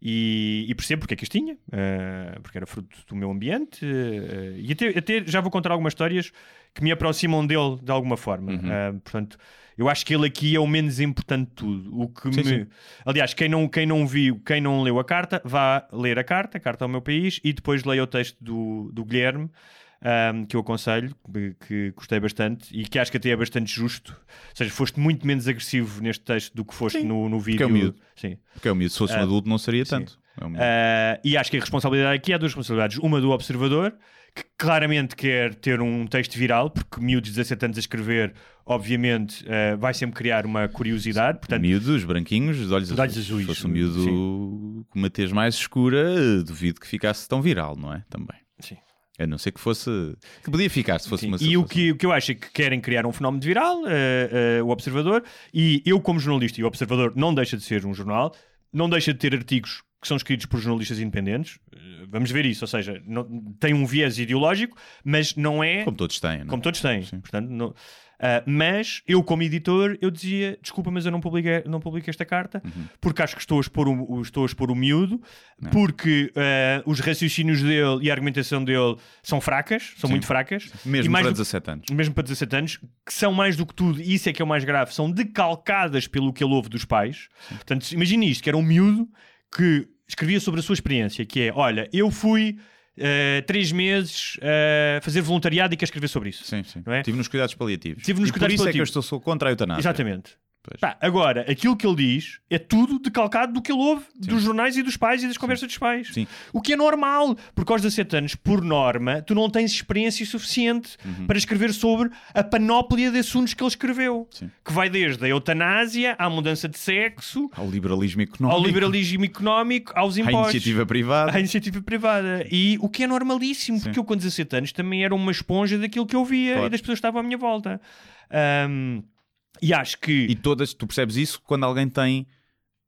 e, e percebo porque é que as tinha, ah, porque era fruto do meu ambiente. ah, e até, até já vou contar algumas histórias que me aproximam dele de alguma forma. Uhum. Ah, portanto, eu acho que ele aqui é o menos importante de tudo. O que Sim, me... sim. Aliás, quem não, quem não viu, quem não leu a carta, vá ler a carta, a carta ao meu país, e depois leia o texto do, do Guilherme, ahm, que eu aconselho, que, gostei bastante e que acho que até é bastante justo. Ou seja, foste muito menos agressivo neste texto do que foste Sim, no, no vídeo. é miúdo. Sim. Porque é um miúdo, se fosse um Ah, adulto não seria tanto. É um. Ah, e acho que a responsabilidade aqui há duas responsabilidades. Uma do observador, que claramente quer ter um texto viral, porque miúdos de 17 anos a escrever, obviamente, ah, vai sempre criar uma curiosidade. Portanto, miúdos, branquinhos, de olhos De olhos azuis, Se fosse um miúdo com uma tez mais escura, duvido que ficasse tão viral, não é? Também. Sim. A não ser que fosse. Que podia ficar se fosse Sim. uma E o que, o que eu acho é que querem criar um fenómeno de viral, eh, eh, o Observador, e eu, como jornalista, e o Observador não deixa de ser um jornal, não deixa de ter artigos que são escritos por jornalistas independentes. Eh, Vamos ver isso, ou seja, não- tem um viés ideológico, mas não é Como todos têm, não é? como todos têm. Sim. Portanto, não- Ah, mas eu, como editor, eu dizia: desculpa, mas eu não publiquei, não publiquei esta carta Uhum. porque acho que estou a expor o, estou a expor o miúdo, porque ah, os raciocínios dele e a argumentação dele são fracas, são Sim. muito fracas. Mesmo mais para do- 17 anos. mesmo para 17 anos, que são mais do que tudo, e isso é que é o mais grave, são decalcadas pelo que ele ouve dos pais. Portanto, imagine isto, que era um miúdo que escrevia sobre a sua experiência, que é, olha, eu fui eh, três meses a fazer voluntariado e quer escrever sobre isso. Sim, sim. Não é? Estive nos cuidados paliativos. Estive nos e cuidados por isso é que eu paliativos. estou sou contra a eutanásia. Exatamente. Pá, agora, aquilo que ele diz é tudo decalcado do que ele ouve dos jornais e dos pais e das conversas dos pais. Sim. O que é normal, porque aos 17 anos, por norma, tu não tens experiência suficiente Uhum. para escrever sobre a panóplia de assuntos que ele escreveu. Sim. Que vai desde a eutanásia à mudança de sexo, Ao liberalismo económico. ao liberalismo económico, aos À impostos. iniciativa privada. À iniciativa privada. E o que é normalíssimo, porque eu com 17 anos também era uma esponja daquilo que eu via Claro. e das pessoas que estavam à minha volta. Ahm, e acho que. E todas, tu percebes isso quando alguém tem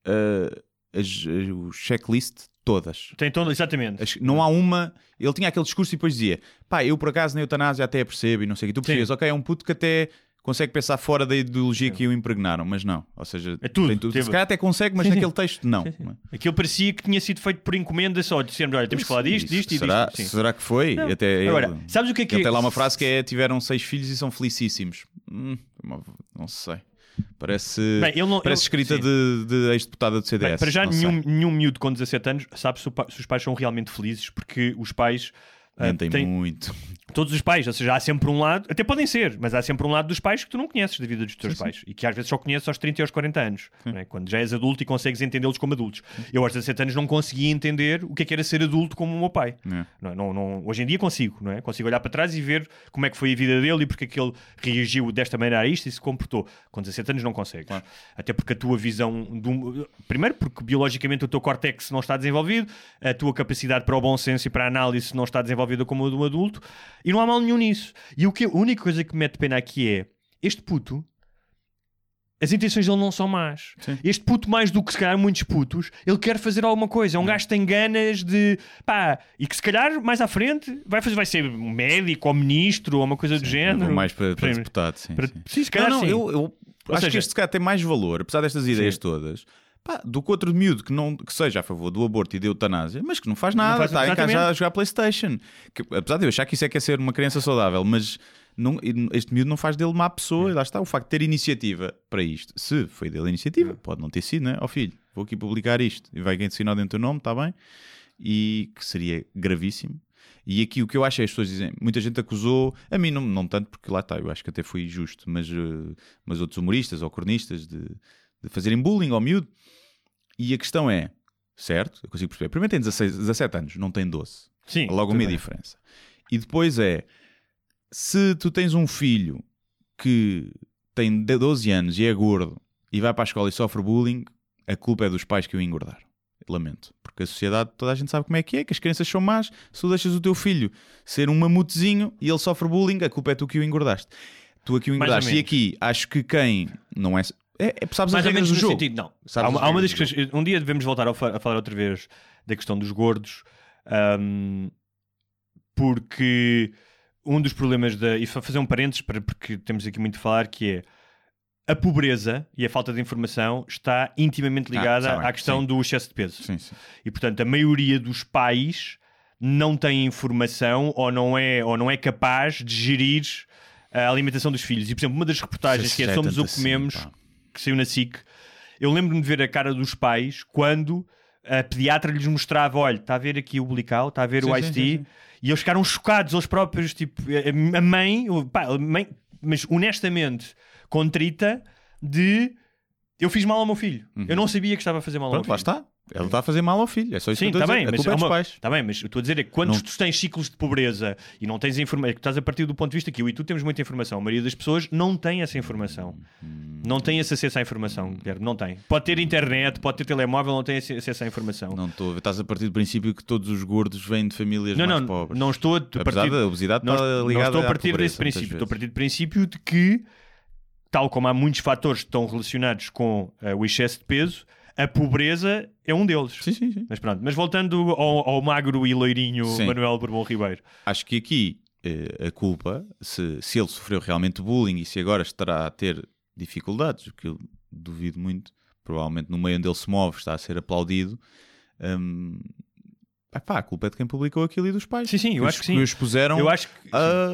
uh, as, o checklist todas. Tem todo, exatamente. As- Não há uma. Ele tinha aquele discurso e depois dizia: pá, eu por acaso na eutanásia até percebo e não sei o que. Tu percebes, ok, é um puto que até consegue pensar fora da ideologia que o impregnaram, mas não. Ou seja, É tudo, tem teve- Se calhar até consegue, mas Sim, sim. naquele texto não. Aquilo parecia que tinha sido feito por encomenda só, dizendo, olha, temos que falar disto, disto e será, disto. Sim. será que foi? Não. Até Agora, ele, sabes o que é que ele é- tem lá uma frase que é: tiveram seis filhos e são felicíssimos. Hum, uma- não sei. Parece, Bem, não- parece escrita sim. de, de ex-deputada do CDS. Bem, para já, sei. nenhum, nenhum miúdo com 17 anos sabe se, o se os pais são realmente felizes, porque os pais. Mentem têm- muito. Todos os pais, ou seja, há sempre um lado, até podem ser, mas há sempre um lado dos pais que tu não conheces da vida dos teus pais e que às vezes só conheces aos 30 e aos 40 anos, não é? quando já és adulto e consegues entendê-los como adultos. Eu aos 17 anos não conseguia entender o que é que era ser adulto como o meu pai. É. Não, é? não, não- hoje em dia consigo, não é? Consigo olhar para trás e ver como é que foi a vida dele e porque é que ele reagiu desta maneira a isto e se comportou. Com 17 anos não consegues. Até porque a tua visão. Do... Primeiro, porque biologicamente o teu córtex não está desenvolvido, a tua capacidade para o bom senso e para a análise não está desenvolvida como a de um adulto, e não há mal nenhum nisso. E o que, a única coisa que me mete pena aqui é este puto. As intenções dele não são más. Este puto, mais do que se calhar muitos putos, ele quer fazer alguma coisa. É um gajo que tem ganas de. pá, e que se calhar mais à frente vai, fazer, vai ser um médico ou ministro ou uma coisa do Eu género. mais para, para Para- deputado, sim. para- sim. sim, se calhar não, não, sim. eu, eu acho seja- que este calhar tem mais valor, apesar destas ideias Sim. todas, pá, do que outro miúdo que, não, que seja a favor do aborto e da eutanásia, mas que não faz nada, faz- está em casa a jogar Playstation. Que, apesar de eu achar que isso é que é ser uma criança saudável, mas não- este miúdo não faz dele má pessoa, e lá está, o facto de ter iniciativa para isto. Se foi dele a iniciativa, pode não ter sido, né? Ó filho, vou aqui publicar isto e vai assinar dentro do nome, está bem? E que seria gravíssimo. E aqui o que eu acho é as pessoas dizem, muita gente acusou, a mim não, não tanto, porque lá está, eu acho que até fui justo, mas, eh, mas outros humoristas ou cronistas de, de fazerem bullying ao miúdo. E a questão é, certo, eu consigo perceber, primeiro tem 16, 17 anos, não tem 12. Sim, Logo uma diferença. E depois é, se tu tens um filho que tem de- 12 anos e é gordo e vai para a escola e sofre bullying, a culpa é dos pais que o engordaram. Lamento. Porque a sociedade, toda a gente sabe como é que é, que as crianças são más. Se tu deixas o teu filho ser um mamutezinho e ele sofre bullying, a culpa é tu que o engordaste. Tu aqui o engordaste. E aqui, acho que quem não é. É, é sabes as Mais ou regras menos do no jogo. sentido, não. Sabes há uma, as há uma das questões. Um dia devemos voltar a, fa- a falar outra vez da questão dos gordos, ahm, porque um dos problemas da. E fa- fazer um parênteses, para, porque temos aqui muito a falar, que é a pobreza e a falta de informação está intimamente ligada está bem, à questão sim. do excesso de peso. Sim, sim. E portanto, a maioria dos pais não tem informação ou não é, ou não é capaz de gerir a alimentação dos filhos. E por exemplo, uma das reportagens Isso que é é Somos o que assim, comemos, pá. Que saiu na SIC, eu lembro-me de ver a cara dos pais quando a pediatra lhes mostrava: olha, está a ver aqui o Blical, está a ver Sim, o sim. e eles ficaram chocados, eles próprios, tipo, a mãe, o- pá, a mãe mas honestamente contrita de eu fiz mal ao meu filho. Eu não sabia que estava a fazer mal Uhum. Pronto, ao lá meu filho. está. Ele está a fazer mal ao filho. É só isso Sim, que eu está estou a bem, dizer. mas, a culpa é uma- pais. tá bem, mas estou a dizer é que quando Não- tu tens ciclos de pobreza e não tens informação, que estás a partir do ponto de vista que eu e tu temos muita informação, a maioria das pessoas não tem essa informação. Não tem esse acesso à informação, Guilherme, não tem. Pode ter internet, pode ter telemóvel, não tem acesso à informação. Não estou a ver. Estás a partir do princípio que todos os gordos vêm de famílias Não, mais não, pobres. não estou a partir, da obesidade não, está não ligada estou a partir pobreza, desse princípio. Estou a partir do princípio de que, tal como há muitos fatores que estão relacionados com eh, o excesso de peso, a pobreza é um deles. Sim, sim, sim. Mas pronto, mas voltando ao, ao magro e loirinho Sim. Manuel Bourbon Ribeiro. Acho que aqui eh, a culpa, se, se ele sofreu realmente bullying e se agora estará a ter dificuldades, o que eu duvido muito, provavelmente no meio onde ele se move está a ser aplaudido. hum, epá, a culpa é de quem publicou aquilo e dos pais. Sim, sim, eu acho que sim. os expuseram Eu acho que a-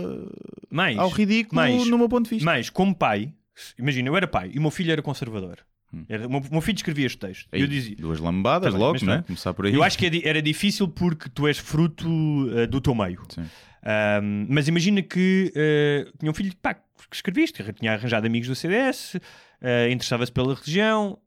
mais, ao ridículo mais, no meu ponto de vista. mais como pai, imagina, eu era pai e o meu filho era conservador. Era, o, meu, o meu filho escrevia este texto. Aí, eu dizia. Duas lambadas Tá bem, logo, mas né? Começar por aí. Eu acho que é era difícil porque tu és fruto uh, do teu meio. Um, mas imagina que uh, tinha um filho pá, que escrevia isto, tinha arranjado amigos do CDS, uh, interessava-se pela religião.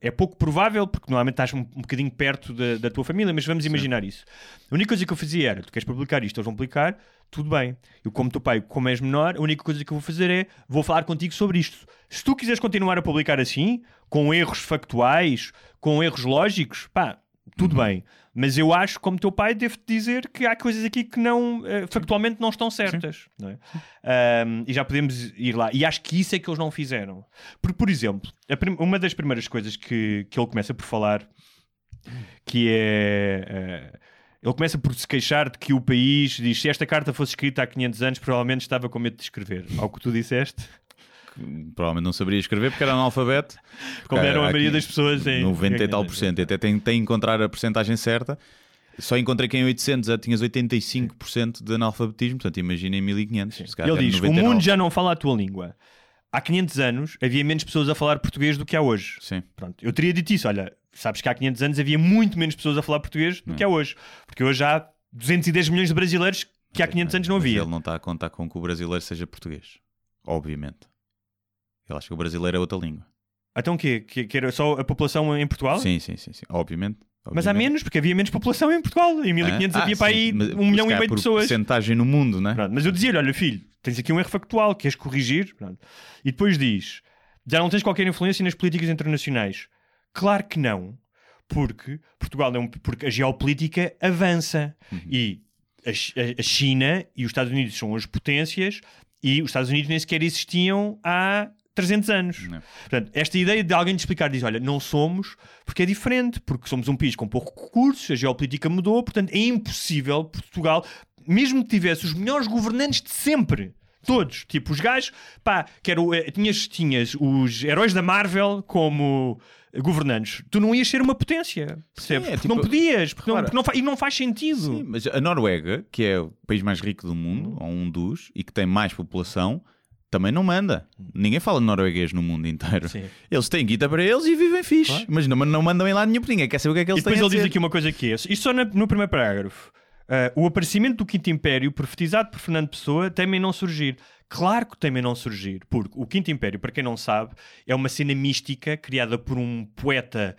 É pouco provável, porque normalmente estás um, um bocadinho perto da, da tua família, mas vamos imaginar isso. A única coisa que eu fazia era: tu queres publicar isto, eles vão publicar, tudo bem. Eu, como teu pai, como és menor, a única coisa que eu vou fazer é vou falar contigo sobre isto. Se tu quiseres continuar a publicar assim, com erros factuais, com erros lógicos, pá, tudo bem. Mas eu acho, como teu pai, devo-te dizer que há coisas aqui que não, eh, factualmente não estão certas. não é? Ahm, e já podemos ir lá. E acho que isso é que eles não fizeram. Porque, por exemplo, uma das primeiras coisas que, que ele começa por falar, que é... eh, ele começa por se queixar de que o país diz se esta carta fosse escrita há 500 anos, provavelmente estava com medo de escrever. Ao que tu disseste, Provavelmente não saberia escrever porque era analfabeto. como eram a maioria das pessoas em 90 e tal por cento. Até tem, tem que encontrar a porcentagem certa. Só encontrei que em 800 já tinhas 85% de analfabetismo. Portanto, imagina em 1500. se calhar Ele diz: 99. o mundo já não fala a tua língua. Há 500 anos havia menos pessoas a falar português do que há hoje. Sim. Pronto, eu teria dito isso. Olha, sabes que há 500 anos havia muito menos pessoas a falar português do que há hoje. Porque hoje há 210 milhões de brasileiros que há 500 anos não Mas havia. Ele não está a contar com que o brasileiro seja português. Obviamente. Ele acha que o brasileiro é outra língua. Então o quê? Que, que era só a população em Portugal? Sim, sim, sim, sim. Obviamente. Mas há menos, porque havia menos população em Portugal. Em 1500 Ah, havia ah, para sim, aí mas um milhão e meio de pessoas. porcentagem no mundo, né? Pronto, mas eu dizia-lhe: olha, filho, tens aqui um erro factual, queres corrigir? Pronto. E depois diz: já não tens qualquer influência nas políticas internacionais. Claro que não, porque Portugal é um, porque a geopolítica avança e a, Chi- a- a China e os Estados Unidos são as potências e os Estados Unidos nem sequer existiam há 300 anos. Não. Portanto, esta ideia de alguém te explicar, diz, olha, não somos, porque é diferente, porque somos um país com pouco recursos, a geopolítica mudou, portanto é impossível Portugal, mesmo que tivesse os melhores governantes de sempre, todos, tipo os gajos, pá, que era eh, tinhas, tinhas os heróis da Marvel como governantes, tu não ias ser uma potência, percebes? é porque tipo- não podias, porque não, porque não e não faz sentido. Sim, mas a Noruega, que é o país mais rico do mundo, ou um dos, e que tem mais população, também não manda. Ninguém fala norueguês no mundo inteiro. Sim. Eles têm guita para eles e vivem fixe. Claro. Mas não, não mandam em lado nenhum, ninguém quer saber o que é que E eles depois têm ele diz aqui uma coisa que é, isto só no primeiro parágrafo. Ah, o aparecimento do Quinto Império, profetizado por Fernando Pessoa, temem não surgir. Claro que temem não surgir, porque o Quinto Império, para quem não sabe, é uma cena mística criada por um poeta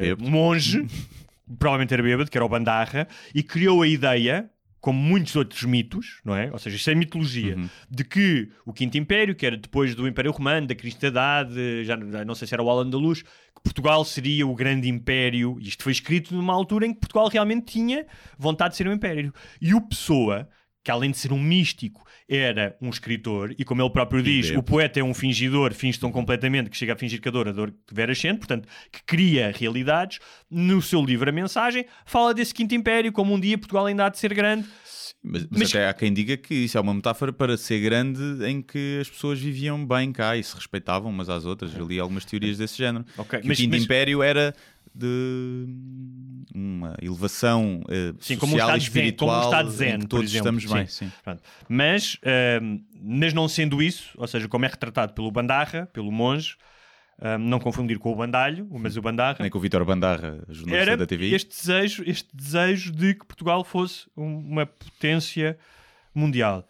Bêbado. monge, provavelmente era bêbado, que era o Bandarra, e criou a ideia, como muitos outros mitos, não é? Ou seja, isto é mitologia, de que o Quinto Império, que era depois do Império Romano, da Cristandade, já não sei se era o Al-Andalus, que Portugal seria o grande império, e isto foi escrito numa altura em que Portugal realmente tinha vontade de ser um império. E o Pessoa, que além de ser um místico, era um escritor, e como ele próprio diz, o poeta é um fingidor, finge tão completamente que chega a fingir que a dor, a dor que tiver ascende, portanto, que cria realidades. No seu livro A Mensagem, fala desse quinto império, como um dia Portugal ainda há de ser grande. Mas, mas Mas- até há quem diga que isso é uma metáfora para ser grande em que as pessoas viviam bem cá e se respeitavam umas às outras. Eu li algumas teorias desse género. Ok, Que mas- o Quinto Império era de uma elevação eh, Sim, como um social estado e zen, como um espiritual zen, que todos exemplo. estamos bem. Sim. Pronto. Mas, ahm, mas não sendo isso, ou seja, como é retratado pelo Bandarra, pelo monge, ahm, não confundir com o Bandalho, mas o Bandarra, Nem que o Vitor Bandarra, jornalista era da TVI. este desejo, este desejo de que Portugal fosse um- uma potência mundial.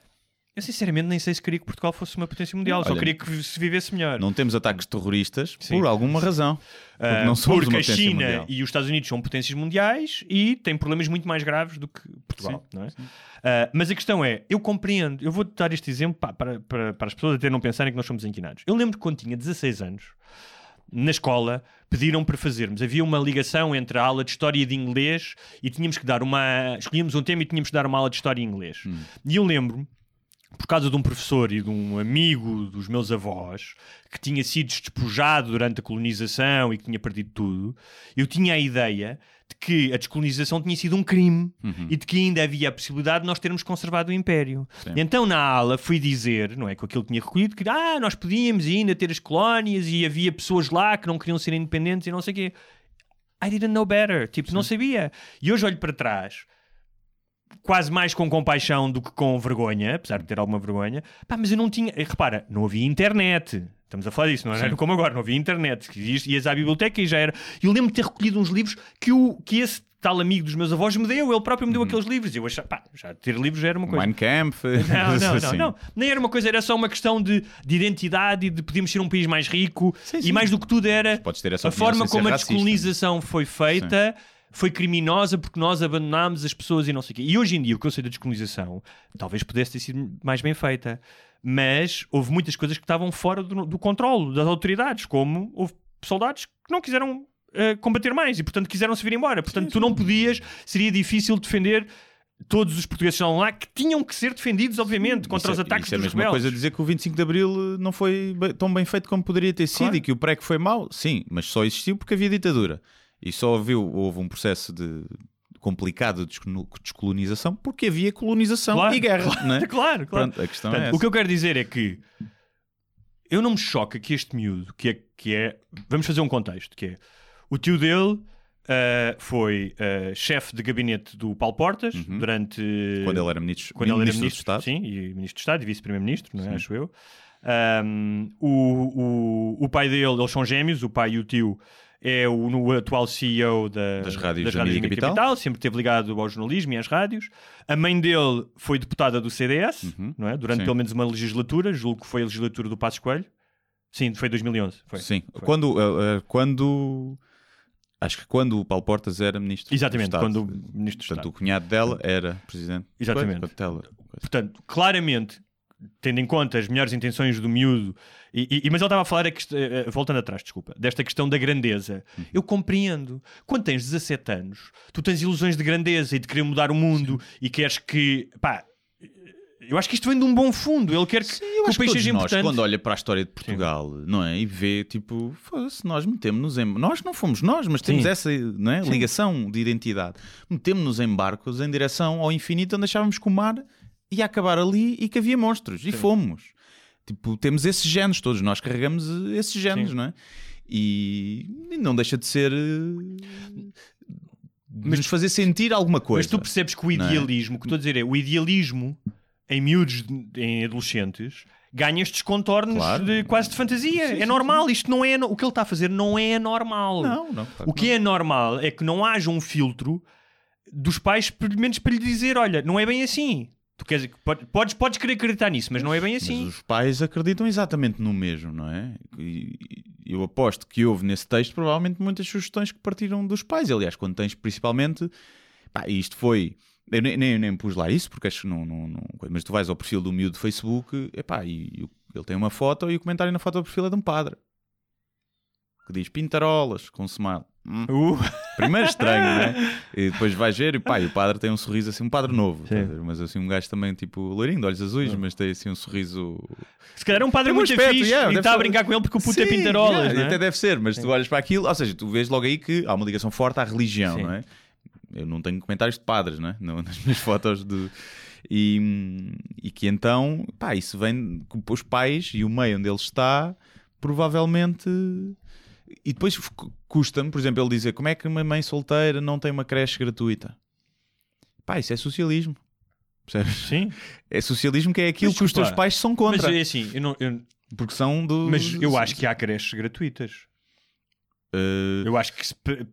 Eu sinceramente nem sei se queria que Portugal fosse uma potência mundial, só Olha, queria que se vivesse melhor. Não temos ataques terroristas Sim. por alguma razão. Porque Ah, não somos porque uma a China mundial. e os Estados Unidos são potências mundiais e têm problemas muito mais graves do que Portugal. não é? Ah, mas a questão é, eu compreendo, eu vou dar este exemplo pá, para, para, para as pessoas até não pensarem que nós somos inquinados. Eu lembro que quando tinha 16 anos, na escola, pediram para fazermos. Havia uma ligação entre a aula de História de Inglês e tínhamos que dar uma. Escolhíamos um tema e tínhamos que dar uma aula de História em Inglês. E eu lembro por causa de um professor e de um amigo dos meus avós que tinha sido despojado durante a colonização e que tinha perdido tudo, eu tinha a ideia de que a descolonização tinha sido um crime e de que ainda havia a possibilidade de nós termos conservado o Império. Então na aula fui dizer, não é, com aquilo que tinha recolhido, que ah, nós podíamos ainda ter as colónias e havia pessoas lá que não queriam ser independentes e não sei o quê. I didn't know better. Tipo, não sabia. E hoje olho para trás quase mais com compaixão do que com vergonha, apesar de ter alguma vergonha. Pá, mas eu não tinha. eh, Repara, não havia internet. Estamos a falar disso, não era como agora, não havia internet. Ias à biblioteca e já era. Eu lembro de ter recolhido uns livros que, o, que esse tal amigo dos meus avós me deu, ele próprio me deu aqueles livros. E eu achava, pá, já ter livros já era uma coisa. Mein Kampf. Não, não, não, não. Nem era uma coisa, era só uma questão de, de identidade e de podermos ser um país mais rico. E mais do que tudo era Podes ter essa a forma como a descolonização foi feita. Foi criminosa porque nós abandonámos as pessoas e não sei o quê. E hoje em dia o sei da descolonização talvez pudesse ter sido mais bem feita. Mas houve muitas coisas que estavam fora do, do controle das autoridades, como houve soldados que não quiseram eh, combater mais e portanto quiseram se vir embora. Portanto, tu não podias, seria difícil defender todos os portugueses que estavam lá que tinham que ser defendidos, obviamente, contra Isso os é- ataques isso é a dos mesma rebeldes. coisa dizer que o 25 de Abril eh, não foi be- tão bem feito como poderia ter sido Claro. e que o pré que foi mau, sim, mas só existiu porque havia ditadura. E só havia, houve um processo de complicado de descolo- descolonização porque havia colonização Claro, e guerra. não é? claro, claro. Pronto, a questão é Portanto, essa. o que eu quero dizer é que eu não me choca que este miúdo, que é, que é vamos fazer um contexto, que é o tio dele ah, foi ah, chefe de gabinete do Paulo Portas durante Uhum. Quando ele era ministro, quando ele era ministro, do Estado. sim, e ministro de Estado e vice-primeiro-ministro, não é? acho eu. Ahm, o, o, o pai dele, eles são gêmeos, o pai e o tio é o, no- atual CEO da, Das rádios das da rádios Mídia Mídia Capital. sempre esteve ligado ao jornalismo e às rádios. A mãe dele foi deputada do CDS, não é? durante Sim. pelo menos uma legislatura, julgo que foi a legislatura do Passos Coelho. Sim, foi 2011. Foi. Sim, Foi. quando, eh, quando acho que quando o Paulo Portas era ministro Exatamente, do Estado. quando o ministro Portanto, Estado. o cunhado dela era presidente. Exatamente. Portanto, claramente, tendo em conta as melhores intenções do miúdo, e, e- mas ele estava a falar, a quest- eh, eh, voltando atrás, desculpa, desta questão da grandeza. Eu compreendo. Quando tens 17 anos, tu tens ilusões de grandeza e de querer mudar o mundo e queres que. pá, eu acho que isto vem de um bom fundo. Ele quer que, Eu que o que país seja nós, importante. quando olha para a história de Portugal, não é? E vê, tipo, foda-se, nós metemos-nos em... Nós não fomos nós, mas temos Sim. essa é? ligação de identidade. Metemos-nos em barcos em direção ao infinito onde achávamos que o mar ia acabar ali e que havia monstros. E fomos. Tipo, temos esses genes todos. Nós carregamos eh, esses genes, Sim. não é? E, e não deixa de ser... eh, de nos fazer sentir alguma coisa. Mas tu percebes que o não é? idealismo, o que estou a dizer é, o idealismo em miúdos, em adolescentes, ganha estes contornos Claro. de quase de fantasia. é normal, isto não é. O que ele está a fazer não é normal. Não, não. claro O que é normal é que não haja um filtro dos pais, pelo menos para lhe dizer: olha, não é bem assim. Tu queres, pode- podes, podes querer acreditar nisso, mas não é bem assim. Mas os pais acreditam exatamente no mesmo, não é? E eu aposto que houve nesse texto provavelmente muitas sugestões que partiram dos pais. Aliás, quando tens principalmente. Pá, isto foi. Eu nem, nem, nem pus lá isso porque acho que não, não, não- Mas tu vais ao perfil do miúdo do Facebook epá, e, e ele tem uma foto e o comentário na foto do perfil é de um padre que diz pintarolas com smile. Hum. Uh, Primeiro estranho, não é? E depois vais ver e pá, e o padre tem um sorriso assim, um padre novo, Sim. a ver? mas assim um gajo também tipo loirinho, de olhos azuis, mas tem assim um sorriso. se calhar é um padre Tem um muito aspecto, fixe yeah, e está a ser- brincar com ele porque o puto é Sim, pintarolas, yeah, não é? Até deve ser, mas tu olhas para aquilo, ou seja, tu vês logo aí que há uma ligação forte à religião, Sim. não é? Eu não tenho comentários de padres, é? Não, nas minhas fotos de. E, e que então, pá, isso vem com os pais e o meio onde ele está, provavelmente. E depois cu- custa-me, por exemplo, ele dizer como é que uma mãe solteira não tem uma creche gratuita. Pá, isso é socialismo. Percebes? Sim, É socialismo que é aquilo Mas, que os teus pais são mas contra. é assim, eu não, eu- Porque são do. mas eu acho que há creches gratuitas. Eh, Eu acho que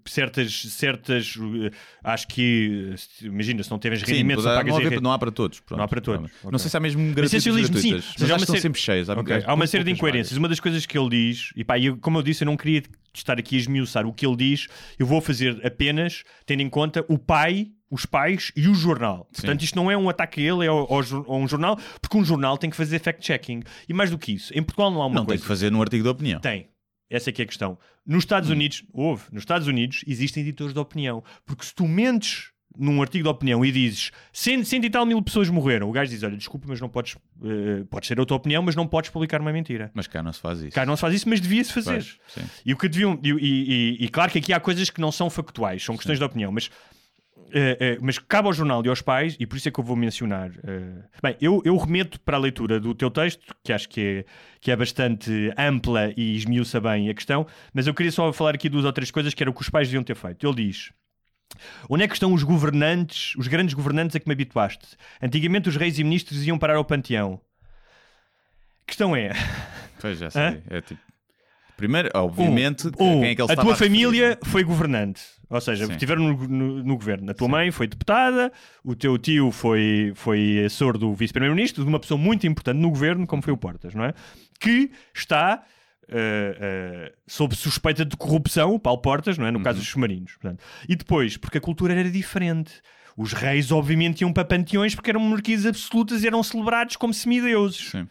certas, certas uh, acho que uh, imagina, se não tens Sim, rendimentos, há- não pagas não, há, não há para todos. pronto. Não há para todos, Não ok. sei se há mesmo gratuitas socialismo, sim, mas mas há uma série- sempre cheias. Há, Ok, acho que Há uma série de incoerências. Uma das coisas que ele diz, e pá, eu- como eu disse, eu não queria estar aqui a esmiuçar o que ele diz, eu vou fazer apenas tendo em conta o pai, os pais e o jornal. Portanto, isto não é um ataque a ele, é ao, ao um jornal, porque um jornal tem que fazer fact-checking. E mais do que isso, em Portugal não há uma Não, tem coisa. que fazer no artigo de opinião. Tem. Essa é que é a questão. Nos Estados Hum. Unidos, houve, nos Estados Unidos existem editores de opinião. Porque se tu mentes num artigo de opinião e dizes cento, cento e tal mil pessoas morreram, o gajo diz: Olha, desculpa, mas não podes, eh, pode ser a tua opinião, mas não podes publicar uma mentira. Mas cá não se faz isso. Cá não se faz isso, mas devia-se fazer. Faz, sim. E o que deviam. E, e- e- e claro que aqui há coisas que não são factuais, são questões de opinião, mas. Eh, eh, mas cabe ao jornal e aos pais, e por isso é que eu vou mencionar. eh, bem, eu, eu remeto para a leitura do teu texto, que acho que é, que é bastante ampla e esmiuça bem a questão, mas eu queria só falar aqui duas ou três coisas que era o que os pais deviam ter feito. Ele diz. Onde é que estão os governantes, os grandes governantes a que me habituaste? Antigamente os reis e ministros iam parar ao panteão. A questão é, Pois já sei. É tipo. Primeiro, obviamente, Um, quem é que ele a tua referir, família é? foi governante. Ou seja, Sim. estiveram no, no- no governo. A tua mãe foi deputada, o teu tio foi, foi assessor do vice-primeiro-ministro, de uma pessoa muito importante no governo, como foi o Portas, não é? Que está eh, eh, sob suspeita de corrupção, o Paulo Portas, não é? No caso Uhum. dos submarinos. portanto. E depois, porque a cultura era diferente. Os reis, obviamente, iam para panteões porque eram monarquias absolutas e eram celebrados como semideuses. Sim.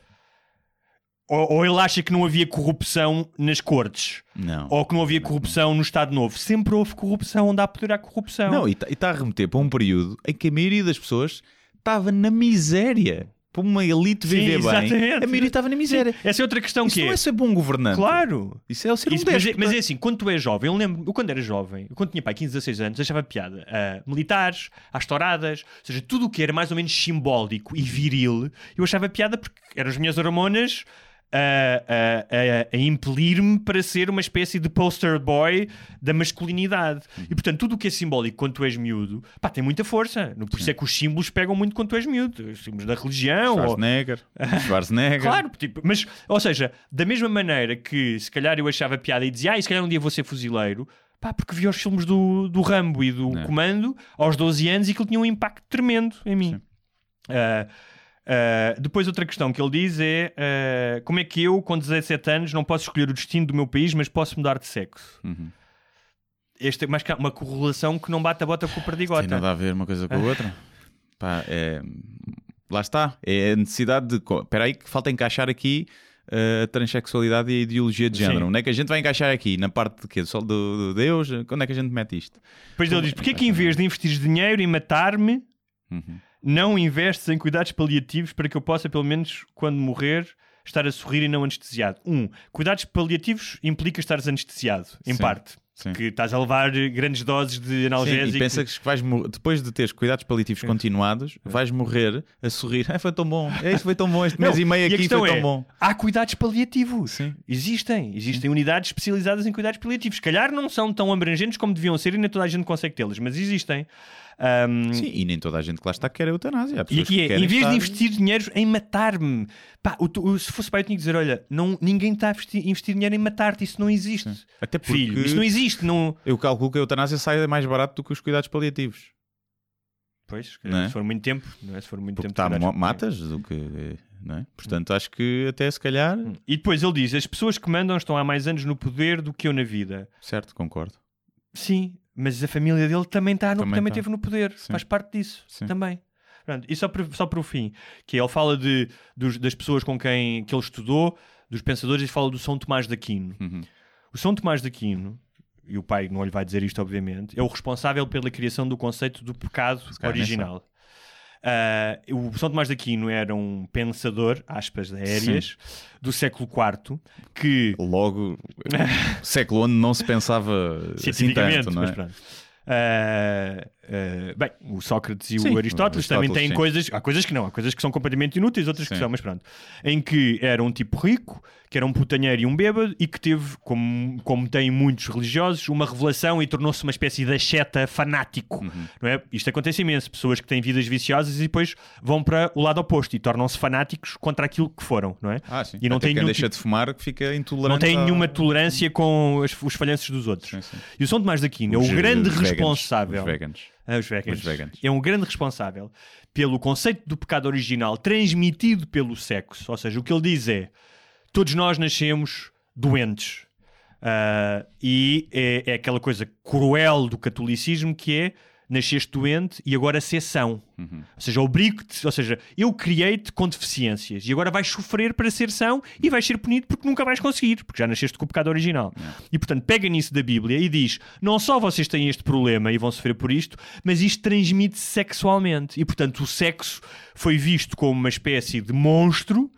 Ou, ou ele acha que não havia corrupção nas cortes Não. ou que não havia corrupção no Estado Novo. Sempre houve corrupção onde há poder à corrupção. Não, e está a remeter para um período em que a maioria das pessoas estava na miséria. Para uma elite Sim, viver bem, exatamente. a maioria estava na miséria. Essa é outra questão Isso que não é. é ser bom governante. Claro. Isso é o ser um Isso, mas, é, mas é assim, quando tu és jovem, eu lembro, eu quando era jovem, eu quando tinha pai 15, 16 anos, achava piada a militares, às touradas, ou seja, tudo o que era mais ou menos simbólico e viril, eu achava piada porque eram as minhas hormonas a, a- a- impelir-me para ser uma espécie de poster boy da masculinidade. E portanto, tudo o que é simbólico quando tu és miúdo, pá, tem muita força. Por isso é que os símbolos pegam muito quando tu és miúdo. Os símbolos da religião, ou, Schwarzenegger. Schwarzenegger. Claro, tipo, mas, ou seja, da mesma maneira que se calhar eu achava piada e dizia, ah, e se calhar um dia vou ser fuzileiro, pá, porque vi os filmes do, do Rambo e do É. Comando aos 12 anos e aquilo tinha um impacto tremendo em mim. Ah, ah, depois, outra questão que ele diz é ah, como é que eu, com 17 anos, não posso escolher o destino do meu país, mas posso mudar de sexo? Uhum. Esta é mais uma correlação que não bate a bota com o perdigota. Tem nada a ver uma coisa com a outra. Pá, é... Lá está. É a necessidade de. Espera aí, que falta encaixar aqui uh, a transexualidade e a ideologia de género. Sim. Onde é que a gente vai encaixar aqui? Na parte de quê? Do, do Deus? Quando é que a gente mete isto? Depois ele diz: porque é que em vez de investir dinheiro em matar-me, Uhum. Não investes em cuidados paliativos para que eu possa, pelo menos quando morrer, estar a sorrir e não anestesiado? Um, cuidados paliativos implica estares anestesiado, em Sim, parte. sim. Que estás a levar grandes doses de Sim, analgésico. e pensas que vais depois de teres cuidados paliativos continuados, vais morrer a sorrir. Ai, foi tão bom. É, isto foi tão bom. Este Não, mês e meio a aqui foi tão é, bom. Há cuidados paliativos. Sim. Existem. Existem unidades especializadas em cuidados paliativos. Se calhar não são tão abrangentes como deviam ser e nem toda a gente consegue tê-las, mas existem. Ahm, Sim, e nem toda a gente que lá está quer a eutanásia. E aqui é, em vez estar- de investir dinheiro em matar-me, pá, se fosse pai, eu tinha que dizer: olha, não, ninguém está a investir, investir dinheiro em matar-te, isso não existe. Até porque Filho, isso não existe. Não... eu calculo que a eutanásia sai mais barato do que os cuidados paliativos. Pois, é? se for muito tempo, não é? Se for muito Porque tempo. tá, cuidados- matas do que. Não é? Portanto, acho que até se calhar. E depois ele diz: as pessoas que mandam estão há mais anos no poder do que eu na vida. Certo, concordo. Sim, mas a família dele também está no, Também também tá. teve no poder, Sim. faz parte disso Sim. também. Pronto, e só para, só para o fim, que ele fala de, dos- das pessoas com quem que ele estudou, dos pensadores, e fala do São Tomás de Aquino. Uhum. O São Tomás de Aquino, e o pai não lhe vai dizer isto, obviamente, é o responsável pela criação do conceito do pecado original. Ah, o São Tomás de Aquino era um pensador, aspas aéreas, do século IV, que Logo, século onde não se pensava assim tanto, não mas é? pronto. Ah, ah, bem, o Sócrates e Sim, o Aristóteles também têm sim. coisas, há coisas que não, há coisas que são completamente inúteis, outras que Sim. são, mas pronto. Em que era um tipo rico, que era um putanheiro e um bêbado, e que teve, como, como têm muitos religiosos, uma revelação e tornou-se uma espécie de asceta fanático. Uhum. Não é? Isto acontece imenso, pessoas que têm vidas viciosas e depois vão para o lado oposto e tornam-se fanáticos contra aquilo que foram, não é? Ah, sim. E não Até tem quem deixa tipo- de fumar que fica intolerante. não tem a- nenhuma tolerância com as- os falhanços dos outros. E o São Tomás de Aquino é o grande veganos, responsável. Os veganos. Ah, os veganos. É um grande responsável pelo conceito do pecado original transmitido pelo sexo. Ou seja, o que ele diz é: todos nós nascemos doentes. Ah, e é, é aquela coisa cruel do catolicismo que é nasceste doente e agora ser são. Uhum. Ou seja, obrigo-te, ou seja, eu criei-te com deficiências e agora vais sofrer para ser são e vais ser punido porque nunca vais conseguir, porque já nasceste com o pecado original. E portanto, pega nisso da Bíblia e diz: não só vocês têm este problema e vão sofrer por isto, mas isto transmite-se sexualmente. E portanto, o sexo foi visto como uma espécie de monstro,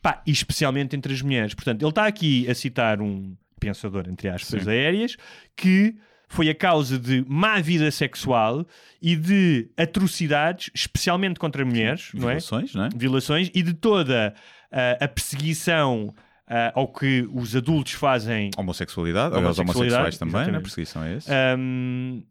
pá, e especialmente entre as mulheres. Portanto, ele está aqui a citar um pensador, entre aspas, Sim. aéreas, que foi a causa de má vida sexual e de atrocidades, especialmente contra mulheres, não é? Violações, não é? Violações e de toda ah, a perseguição ah, ao que os adultos fazem Homossexualidade, aos Homossexualidade, homossexuais também, exatamente. na perseguição é esse. Ahm,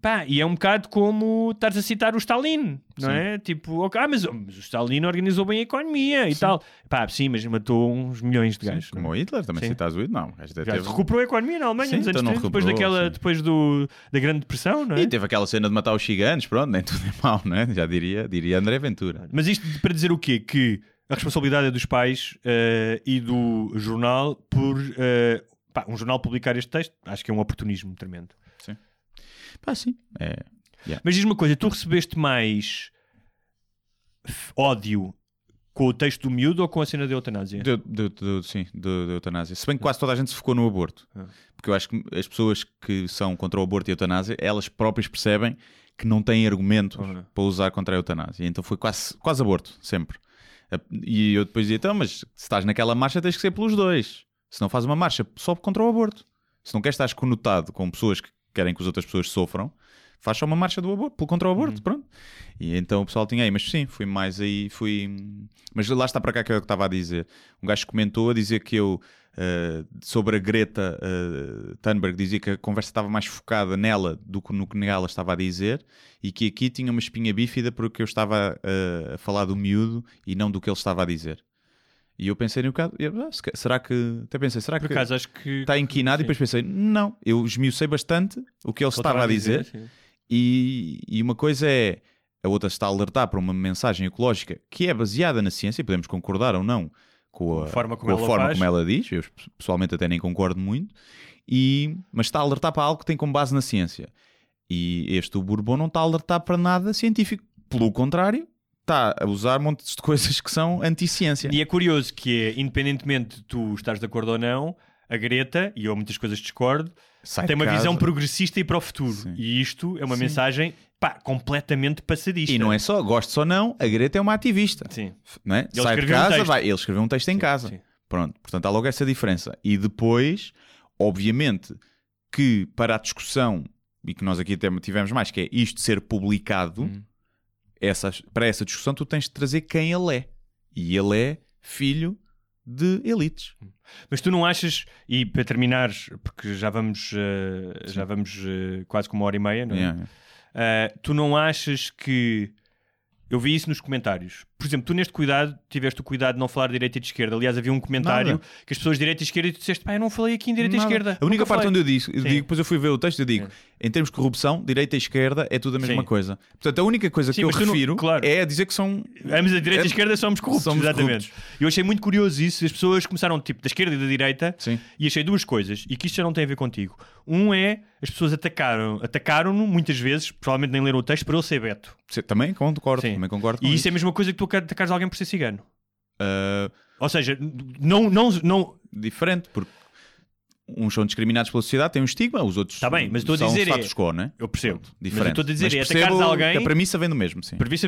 Pá, e é um bocado como estares a citar o Stalin, não Sim. é? Tipo, ok, ah, mas, mas o Stalin organizou bem a economia e tal. Pá, sim, mas matou uns milhões de gajos. Como o Hitler, também Sim. citas o Hitler. Não, teve... recuperou a economia na Alemanha Sim, nos anos então não 30, depois, daquela, sim. depois do, da Grande Depressão, não é? E teve aquela cena de matar os gigantes, pronto, nem tudo é mau, não é? Já diria, diria André Ventura. Mas isto para dizer o quê? Que a responsabilidade é dos pais eh, e do jornal por eh, pá, um jornal publicar este texto, acho que é um oportunismo tremendo. Pá, sim. É, Mas diz uma coisa, tu recebeste mais ódio com o texto do miúdo ou com a cena da eutanásia? Do, do, do- sim, da eutanásia. Se bem que quase toda a gente se focou no aborto. Ah. Porque eu acho que as pessoas que são contra o aborto e a eutanásia, elas próprias percebem que não têm argumentos para usar contra a eutanásia. Então foi quase, quase aborto, sempre. E eu depois dizia, então, mas se estás naquela marcha tens que ser pelos dois. Se não faz uma marcha só contra o aborto. Se não queres estar conotado com pessoas que querem que as outras pessoas sofram, faz só uma marcha do aborto, pelo contra o aborto, pronto. E então o pessoal tinha aí, mas sim, fui mais aí, fui. Mas lá está para cá que é o que estava a dizer. Um gajo comentou a dizer que eu, eh, sobre a Greta eh, Thunberg, dizia que a conversa estava mais focada nela do que no que ela estava a dizer e que aqui tinha uma espinha bífida porque eu estava eh, a falar do miúdo e não do que ele estava a dizer. E eu pensei no bocado, eu, ah, será que. Até pensei, será Por que acaso acho que. está inquinado? E depois pensei, não, eu esmiucei bastante o que ele estava a dizer. sim. E, e uma coisa é a outra está a alertar para uma mensagem ecológica que é baseada na ciência, e podemos concordar ou não com a, A forma como com a ela forma como ela diz, eu pessoalmente até nem concordo muito, e, mas está a alertar para algo que tem como base na ciência. E este o Bourbon não está a alertar para nada científico, pelo contrário, está a usar montes de coisas que são anti-ciência. E é curioso que é, independentemente de tu estares de acordo ou não, a Greta, e eu muitas coisas discordo, Sai tem uma casa. visão progressista e para o futuro. Sim. E isto é uma Sim. mensagem pá, completamente passadista. E não é só, gosto ou não, a Greta é uma ativista. Sim. não é? Ele Sai de escreveu um casa, texto. vai. Ele escreveu um texto em casa. sim. Pronto, portanto há logo essa diferença. E depois, obviamente, que para a discussão, e que nós aqui até tivemos mais, que é isto ser publicado, Hum. Essas, para essa discussão tu tens de trazer quem ele é. E ele é filho de elites. Mas tu não achas, e para terminar, porque já vamos, eh, já vamos eh, quase com uma hora e meia, não é? Yeah. Uh, tu não achas que. Eu vi isso nos comentários. Por exemplo, tu neste cuidado tiveste o cuidado de não falar de direita e de esquerda. Aliás, havia um comentário Nada. que as pessoas de direita e esquerda e tu disseste, pá, eu não falei aqui em direita Nada. e esquerda. A única parte falei." onde eu digo, eu digo, depois eu fui ver o texto, eu digo, em termos de corrupção, direita e esquerda é tudo a mesma Sim. coisa. Portanto, a única coisa Sim, que eu tu não- refiro claro. é a dizer que são. Ambos a direita É- e a esquerda somos corruptos, somos exatamente. Eu achei muito curioso isso. As pessoas começaram tipo da esquerda e da direita Sim. e achei duas coisas e que isto já não tem a ver contigo. Um é as pessoas atacaram, atacaram-no muitas vezes, provavelmente nem leram o texto, para ele ser Beto. Também concordo, Sim. também concordo E isso é a mesma coisa que tu atacares alguém por ser cigano. Ah, Ou seja, não, não, não, diferente, porque uns são discriminados pela sociedade, têm um estigma, os outros Tá bem, mas estou a são dizer status é- quo, né? eu percebo. Mas eu Diferente. estou a dizer, Mas é atacares alguém. que a premissa vem do mesmo, sim. Premissa,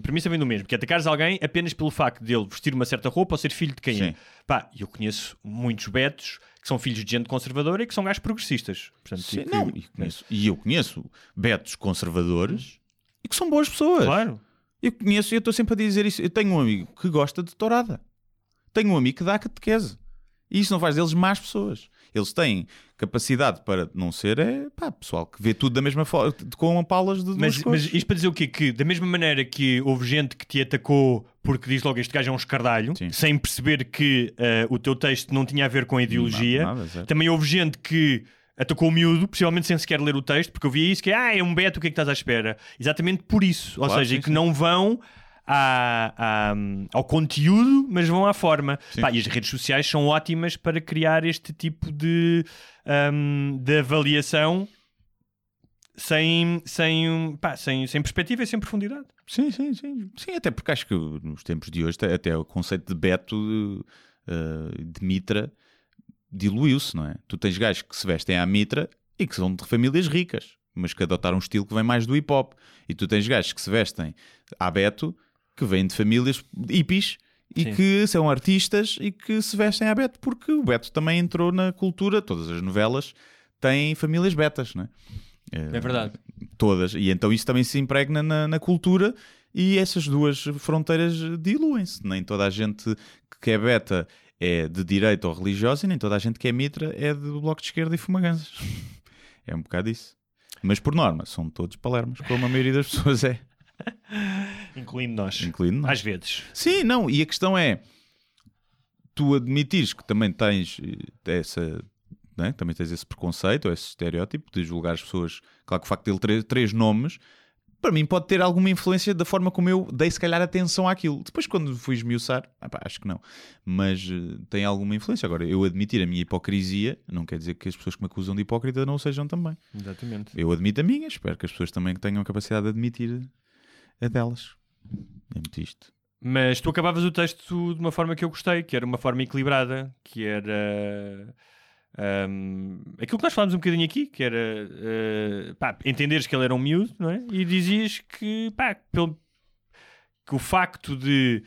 premissa vem do mesmo, que é atacares alguém apenas pelo facto dele vestir uma certa roupa ou ser filho de quem é. Sim. Pá, eu conheço muitos betos que são filhos de gente conservadora e que são gajos progressistas. Portanto, Sim, e não, e, conheço- e eu conheço betos conservadores e que são boas pessoas. Claro. Eu conheço e eu estou sempre a dizer isso. Eu tenho um amigo que gosta de tourada. Tenho um amigo que dá catequese. E isso não faz deles más pessoas. Eles têm capacidade para não ser, é pá, pessoal que vê tudo da mesma forma, com palas de Mas, mas isto para dizer o quê? Que da mesma maneira que houve gente que te atacou porque diz logo este gajo é um escardalho, Sim. sem perceber que eh, o teu texto não tinha a ver com a ideologia, Nada, nada, também houve gente que atacou o miúdo, possivelmente sem sequer ler o texto, porque eu via isso que ah, é um beto, o que é que estás à espera? Exatamente por isso. Ou Claro, seja, sim, que sim. não vão à- à- ao conteúdo, mas vão à forma. Pá, e as redes sociais são ótimas para criar este tipo de, ahm, de avaliação sem, sem, pá, sem, sem perspectiva e sem profundidade. Sim, sim, sim. Sim, até porque acho que nos tempos de hoje, até- o conceito de Beto, eh, de Mitra, diluiu-se, não é? Tu tens gajos que se vestem à Mitra e que são de famílias ricas, mas que adotaram um estilo que vem mais do hip hop. E tu tens gajos que se vestem à Beto, que vêm de famílias hippies e Sim. que são artistas e que se vestem à Beto, porque o Beto também entrou na cultura, todas as novelas têm famílias betas, não é? É verdade. todas. E então isso também se impregna na, na cultura e essas duas fronteiras diluem-se. Nem toda a gente que é beta é de direita ou religiosa e nem toda a gente que é mitra é do bloco de esquerda e fumaganzas. É um bocado isso. Mas por norma, são todos palermas, como a maioria das pessoas é, Incluindo nós. incluindo nós. Às vezes. Sim, não, e a questão é tu admitires que também tens eh, essa. né, Também tens esse preconceito, ou esse estereótipo de julgar as pessoas. Claro que o facto de ele ter três nomes, para mim pode ter alguma influência da forma como eu dei, se calhar, atenção àquilo. Depois, quando fui esmiuçar, ah pá, acho que não. Mas eh, tem alguma influência. Agora, eu admitir a minha hipocrisia não quer dizer que as pessoas que me acusam de hipócrita não o sejam também. Exatamente. Eu admito a minha, espero que as pessoas também tenham a capacidade de admitir a delas. É muito isto. Mas tu acabavas o texto de uma forma que eu gostei, que era uma forma equilibrada, que era ahm, aquilo que nós falámos um bocadinho aqui, que era eh, pá, entenderes que ele era um miúdo, não é? E dizias que, pá, pelo, que o facto de,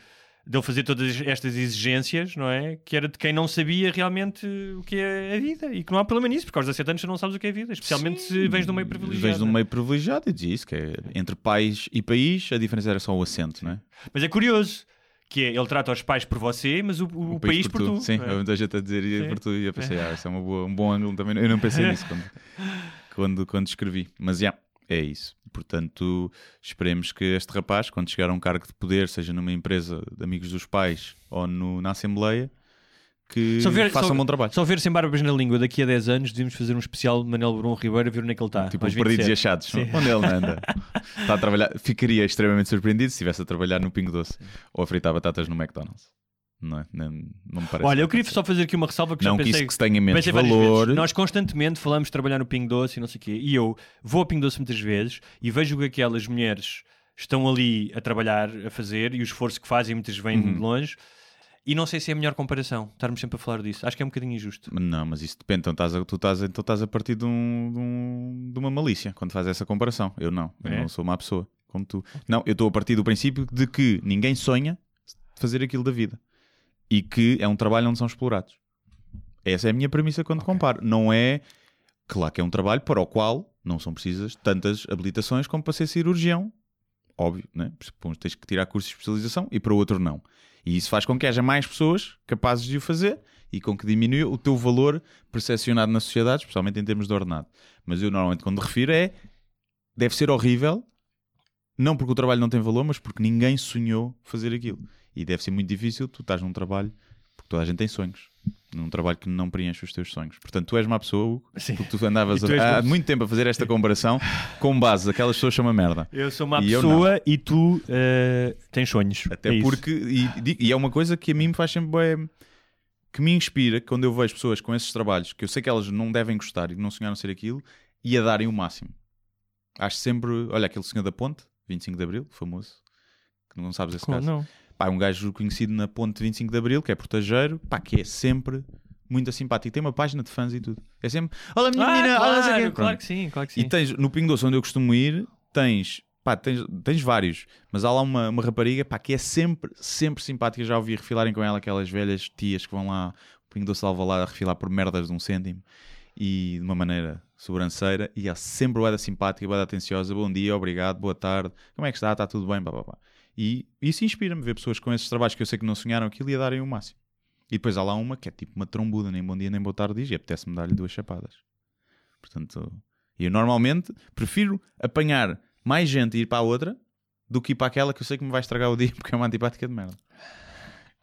de ele fazer todas estas exigências, não é? Que era de quem não sabia realmente o que é a vida e que não há problema nisso, porque aos 17 anos tu não sabes o que é a vida, especialmente se vens de um meio privilegiado. Vens de um meio privilegiado e diz isso, que é entre pais e país, a diferença era só o acento, não é? Mas é curioso. Que é, ele trata os pais por você, mas o, o país, por tu. Sim, é? muita gente a dizer e por tu. E eu pensei, ah, isso é uma boa, um bom ângulo também. Eu não pensei nisso quando, quando, quando escrevi. Mas, já, é isso. Portanto, esperemos que este rapaz, quando chegar a um cargo de poder, seja numa empresa de amigos dos pais ou no, na Assembleia, que Só ver- faça só- um bom trabalho. Só ver sem barbas na língua daqui a 10 anos, devíamos fazer um especial de Manel Bruno Ribeiro a ver onde é que ele está. Tipo, perdidos 27. e achados. Sim. Onde ele anda? Está a trabalhar. Ficaria extremamente surpreendido se estivesse a trabalhar no Pingo Doce ou a fritar batatas no McDonald's. Não é? Não, não me parece. Olha, eu queria só fazer aqui uma ressalva que Não já que pensei... isso que se tenha menos valor. vezes. Nós constantemente falamos de trabalhar no Pingo Doce e não sei o quê. E eu vou ao Pingo Doce muitas vezes e vejo que aquelas mulheres estão ali a trabalhar, a fazer, e o esforço que fazem muitas vêm Uhum. de longe. E não sei se é a melhor comparação, estarmos sempre a falar disso. Acho que é um bocadinho injusto. Não, mas isso depende. Então estás a, tu estás, então estás a partir de, um- de um- de uma malícia quando fazes essa comparação. Eu não. Eu É? não sou má pessoa como tu. Não, eu estou a partir do princípio de que ninguém sonha fazer aquilo da vida e que é um trabalho onde são explorados. Essa é a minha premissa quando comparo. Não é. Claro que é um trabalho para o qual não são precisas tantas habilitações como para ser cirurgião. Óbvio, né? Supomos que tens que tirar curso de especialização e para o outro não. E isso faz com que haja mais pessoas capazes de o fazer e com que diminua o teu valor percepcionado na sociedade, especialmente em termos de ordenado. Mas eu normalmente quando refiro é deve ser horrível, não porque o trabalho não tem valor, mas porque ninguém sonhou fazer aquilo. E deve ser muito difícil tu estás num trabalho, porque toda a gente tem sonhos, num trabalho que não preenche os teus sonhos. Portanto, tu és uma pessoa, Hugo, Sim. porque tu andavas tu há muito tempo a fazer esta comparação com base, aquelas pessoas são uma merda. Eu sou uma E pessoa e tu eh, tens sonhos. Até É porque, e, e é uma coisa que a mim me faz sempre bué- que me inspira quando eu vejo pessoas com esses trabalhos que eu sei que elas não devem gostar e não sonharam ser aquilo e a darem o máximo. Acho sempre, olha, aquele senhor da ponte, 25 de Abril, famoso, que não sabes esse Como caso. não? Pá, um gajo conhecido na ponte 25 de Abril, que é portageiro, pá, que é sempre muito simpático. Tem uma página de fãs e tudo. É sempre, a minha Ah, menina, olha não sei o quê." claro, claro Pronto. que sim, claro que sim. E tens, no Pingo Doce, onde eu costumo ir, tens, pá, tens, tens vários, mas há lá uma, uma rapariga, pá, que é sempre, sempre simpática. Já ouvi refilarem com ela aquelas velhas tias que vão lá, o Pingo Doce leva lá a refilar por merdas de um cêntimo e de uma maneira sobranceira. E é sempre bué da simpática, bué da atenciosa. Bom dia, obrigado, boa tarde, como é que está? Está tudo bem? Pá, pá, pá. E isso inspira-me ver pessoas com esses trabalhos que eu sei que não sonharam aquilo e a darem o máximo. E depois há lá uma que é tipo uma trombuda, nem bom dia nem boa tarde diz, e apetece-me dar-lhe duas chapadas. Portanto, eu normalmente prefiro apanhar mais gente e ir para a outra do que ir para aquela que eu sei que me vai estragar o dia porque é uma antipática de merda.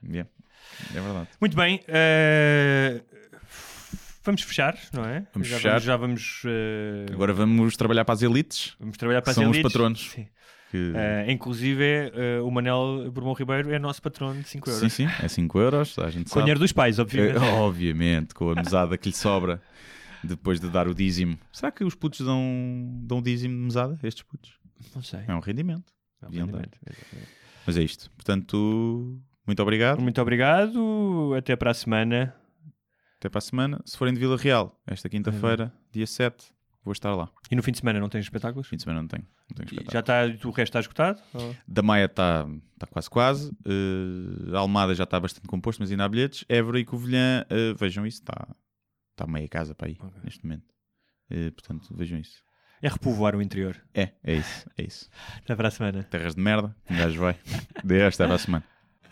Yeah. É verdade. Muito bem. eh, Vamos fechar, não é? Vamos já fechar. Vamos, já vamos, eh, Agora vamos trabalhar para as elites, vamos trabalhar para as são os elites. patronos. Sim. Que Eh, inclusive, eh, o Manel Bourbon Ribeiro é nosso patrono de 5 euros. sim, sim, é 5 euros, a gente Com sabe. dinheiro dos pais, obviamente. É, obviamente, com a mesada que lhe sobra depois de dar o dízimo. Será que os putos dão, dão dízimo de mesada? Estes putos? Não sei. É um rendimento. Dar. Obviamente, exatamente. Mas é isto. Portanto, muito obrigado. Muito obrigado. Até para a semana. Até para a semana. Se forem de Vila Real, esta quinta-feira, dia 7, vou estar lá. E no fim de semana não tens espetáculos? Fim de semana não tenho. Não tenho E espetáculo. Já está, o resto está esgotado? Ou- Da Maia está tá quase quase. A Almada já está bastante composto, mas ainda há bilhetes. Évora e Covilhã, eh, vejam isso, está tá meia casa para aí Ok. neste momento. Eh, portanto, vejam isso. É repovoar o interior. É, é isso, é isso. Até para a semana. Terras de merda, um gajo vai. Deus, até para a semana.